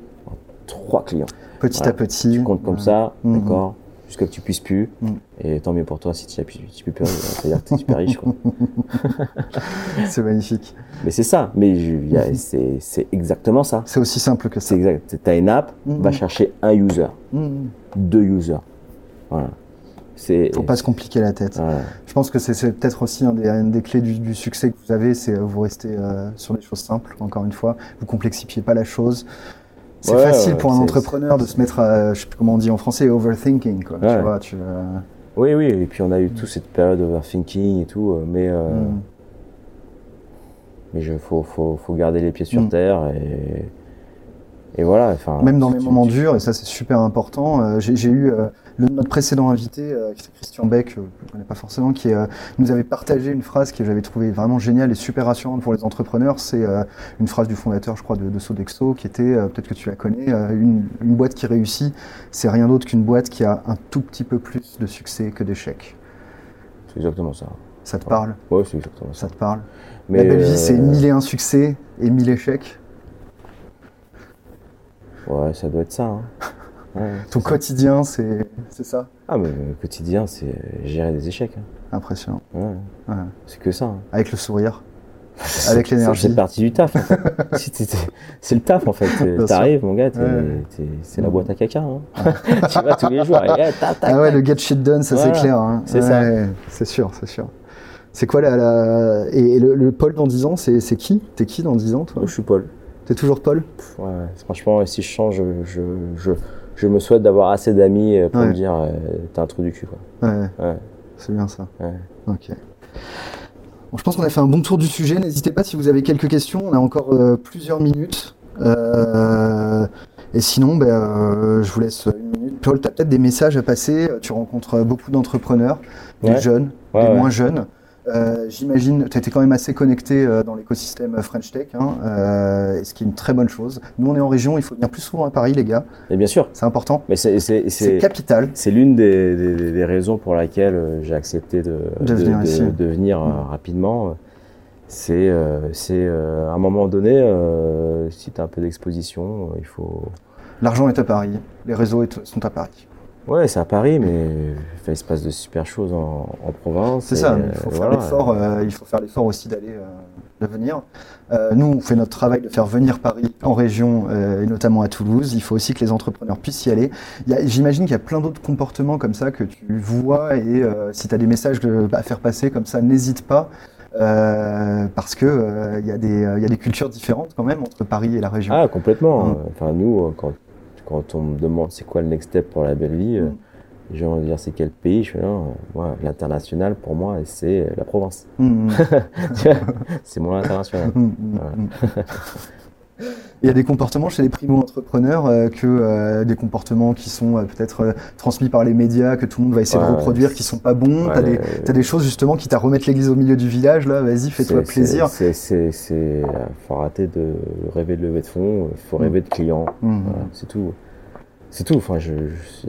trois clients. Petit Voilà. à petit. Tu comptes comme Ouais. ça, Mhm. d'accord Jusqu'à que tu puisses plus. Mhm. Et tant mieux pour toi si tu n'as plus, tu peux plus. C'est-à-dire que tu es super riche. Quoi. C'est magnifique. Mais c'est ça. Mais c'est exactement ça. C'est aussi simple que ça. C'est exact. Tu as une app, va chercher un user, Hum. deux users. Voilà. Faut pas se compliquer la tête. Voilà. Je pense que c'est peut-être aussi un des, une des clés du, du succès que vous avez, c'est euh, vous restez euh, sur des choses simples, encore une fois. Vous complexifiez pas la chose. C'est Ouais, facile pour un entrepreneur de se mettre à, je sais plus comment on dit en français, overthinking, quoi. Tu vois, tu, euh, Oui, oui. Et puis on a eu toute cette période overthinking et tout. euh, Mais. euh, hum. Mais il faut, faut, faut garder les pieds sur Mm. terre et, et voilà. Enfin, Même dans les moments durs, et ça c'est super important. euh, J'ai eu euh, le, notre précédent invité, euh, Christian Beck, euh, je ne connais pas forcément, qui euh, nous avait partagé une phrase que j'avais trouvée vraiment géniale et super rassurante pour les entrepreneurs. C'est euh, une phrase du fondateur, je crois, de, de Sodexo, qui était, euh, peut-être que tu la connais, euh, une, une boîte qui réussit, c'est rien d'autre qu'une boîte qui a un tout petit peu plus de succès que d'échecs. C'est exactement ça. Ça te parle? Ouais, c'est exactement ça. Ça te parle? Mais La belle euh, vie, c'est mille et un succès et mille échecs. Ouais, ça doit être ça. hein. Ouais, Ton ça. quotidien, c'est c'est ça? Ah, mais le quotidien, c'est gérer des échecs. hein. Impressionnant. Ouais, Ouais. c'est que ça. hein. Avec le sourire. Avec l'énergie. C'est partie du taf. en fait. C'est le taf en fait. T'arrives, mon gars, Ouais. c'est la boîte à caca. hein. tu vas tous les jours. Et, tac, tac, Ah ouais, tac. le get shit done, ça Voilà, c'est clair. hein. c'est Ouais, C'est sûr, c'est sûr. C'est quoi la, la... Et, le, le Paul dans 10 ans, c'est qui? T'es qui dans 10 ans, toi? Je suis Paul. T'es toujours Paul? Ouais, ouais. franchement, si je change, je, je, je, je me souhaite d'avoir assez d'amis euh, pour Ouais. me dire euh, t'es un trou du cul. Quoi. Ouais, Ouais. c'est bien ça. Ok. Bon, je pense qu'on a fait un bon tour du sujet. N'hésitez pas si vous avez quelques questions. On a encore euh, plusieurs minutes. Euh, et sinon, ben, je vous laisse une minute. Paul, tu as peut-être des messages à passer. Tu rencontres beaucoup d'entrepreneurs, des jeunes, des moins jeunes. Euh, J'imagine, tu étais quand même assez connecté euh, dans l'écosystème French Tech, hein, euh, ce qui est une très bonne chose. Nous, on est en région, il faut venir plus souvent à Paris, les gars. Et bien sûr, C'est important. mais c'est capital. c'est l'une des, des, des raisons pour laquelle euh, j'ai accepté de, De venir ici. de venir, euh, Mm. rapidement. C'est euh, euh, à un moment donné, euh, si tu as un peu d'exposition, euh, il faut. L'argent est à Paris. Les réseaux sont à Paris. Ouais, c'est à Paris, mais il se passe de super choses en, en province. C'est ça, euh, il faut faire voilà. l'effort, euh, il faut faire l'effort aussi d'aller, euh, de venir. Euh, nous, on fait notre travail de faire venir Paris en région, euh, et notamment à Toulouse. Il faut aussi que les entrepreneurs puissent y aller. Y J'imagine qu'il y a plein d'autres comportements comme ça que tu vois, et euh, si tu as des messages de- à faire passer comme ça, n'hésite pas. euh, parce que euh, il y, a des, euh, y a des cultures différentes quand même entre Paris et la région. Ah, complètement. Mm. Enfin, nous, euh, quand, quand on me demande c'est quoi le next step pour la belle vie, euh, Mm. les gens vont dire c'est quel pays? Je fais non, euh, moi, l'international pour moi, c'est la province. Mm, mm. C'est mon international. Mm. Il y a des comportements chez les primo-entrepreneurs euh, que euh, des comportements qui sont euh, peut-être transmis par les médias, que tout le monde va essayer de reproduire, qui sont pas bons. Ouais, T'as des, t'as des choses justement qui t'a remettre l'église au milieu du village là. Vas-y, fais-toi c'est- plaisir. C'est, c'est, c'est, faut arrêter de rêver de lever de fonds, il faut Mm. rêver de clients. Mm. Voilà, c'est tout. C'est tout. Enfin, je, je-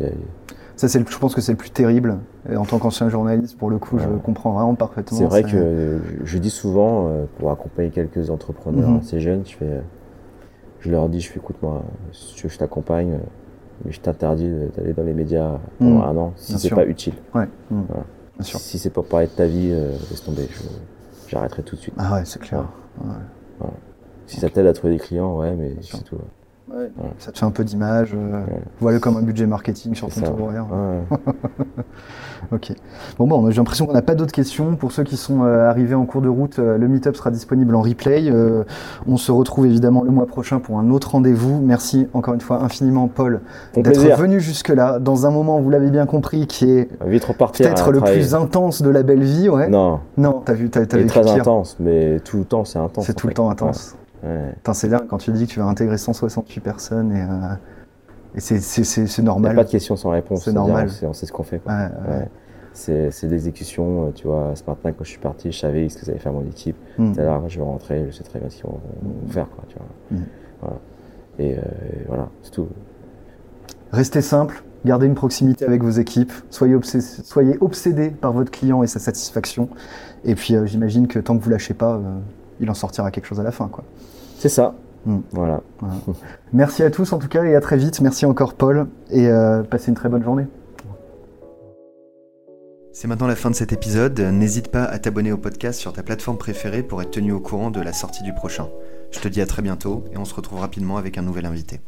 Ça, c'est, le- je pense que c'est le plus terrible. Et en tant qu'ancien journaliste, pour le coup, je comprends vraiment parfaitement. c'est vrai ça. que je dis souvent, pour accompagner quelques entrepreneurs Mhm. assez jeunes, je fais, je leur dis, je fais, écoute, moi, si tu veux, je t'accompagne, euh, mais je t'interdis d'aller dans les médias pendant Mhm. un an si c'est pas utile. Ouais. Mm. Voilà. Bien sûr. Si c'est pour parler de ta vie, euh, laisse tomber. je- j'arrêterai tout de suite. Ah ouais, c'est clair. Ouais. Si ça t'aide à trouver des clients, ouais, mais c'est tout. Ouais. Ouais. Ça te fait un peu d'image. euh, Ouais. Voilà comme un budget marketing sur ton tour horaire. Ok. Bon, bon, j'ai l'impression qu'on n'a pas d'autres questions. Pour ceux qui sont euh, arrivés en cours de route, euh, le meet-up sera disponible en replay. Euh, on se retrouve évidemment le mois prochain pour un autre rendez-vous. Merci encore une fois infiniment, Paul, d'être venu jusque-là, dans un moment, vous l'avez bien compris, qui est peut-être à le plus intense de la belle vie. Ouais. Non, Non, t'as vu, t'as, vécu très pire. intense, mais tout le temps c'est intense. C'est tout le temps intense. Ouais. C'est dingue quand tu dis que tu vas intégrer 168 personnes et. euh, Et c'est Il n'y normal. a pas de questions sans réponse. C'est normal. Sait, on sait ce qu'on fait. Ouais. C'est l'exécution. euh, Tu vois, ce matin, quand je suis parti, je savais ce que j'allais faire mon équipe. Mm. Tout à l'heure, je vais rentrer, je sais très bien ce qu'ils vont vont faire. Quoi, tu vois. Mm. Voilà. Et euh, voilà, c'est tout. Restez simple, gardez une proximité avec vos équipes, soyez, obsé- soyez obsédés par votre client et sa satisfaction. Et puis euh, j'imagine que tant que vous lâchez pas, euh, il en sortira quelque chose à la fin. Quoi. C'est ça. Mm. Voilà. Merci à tous en tout cas et à très vite. Merci encore Paul et euh, passez une très bonne journée. C'est maintenant la fin de cet épisode. N'hésite pas à t'abonner au podcast sur ta plateforme préférée pour être tenu au courant de la sortie du prochain. Je te dis à très bientôt et on se retrouve rapidement avec un nouvel invité.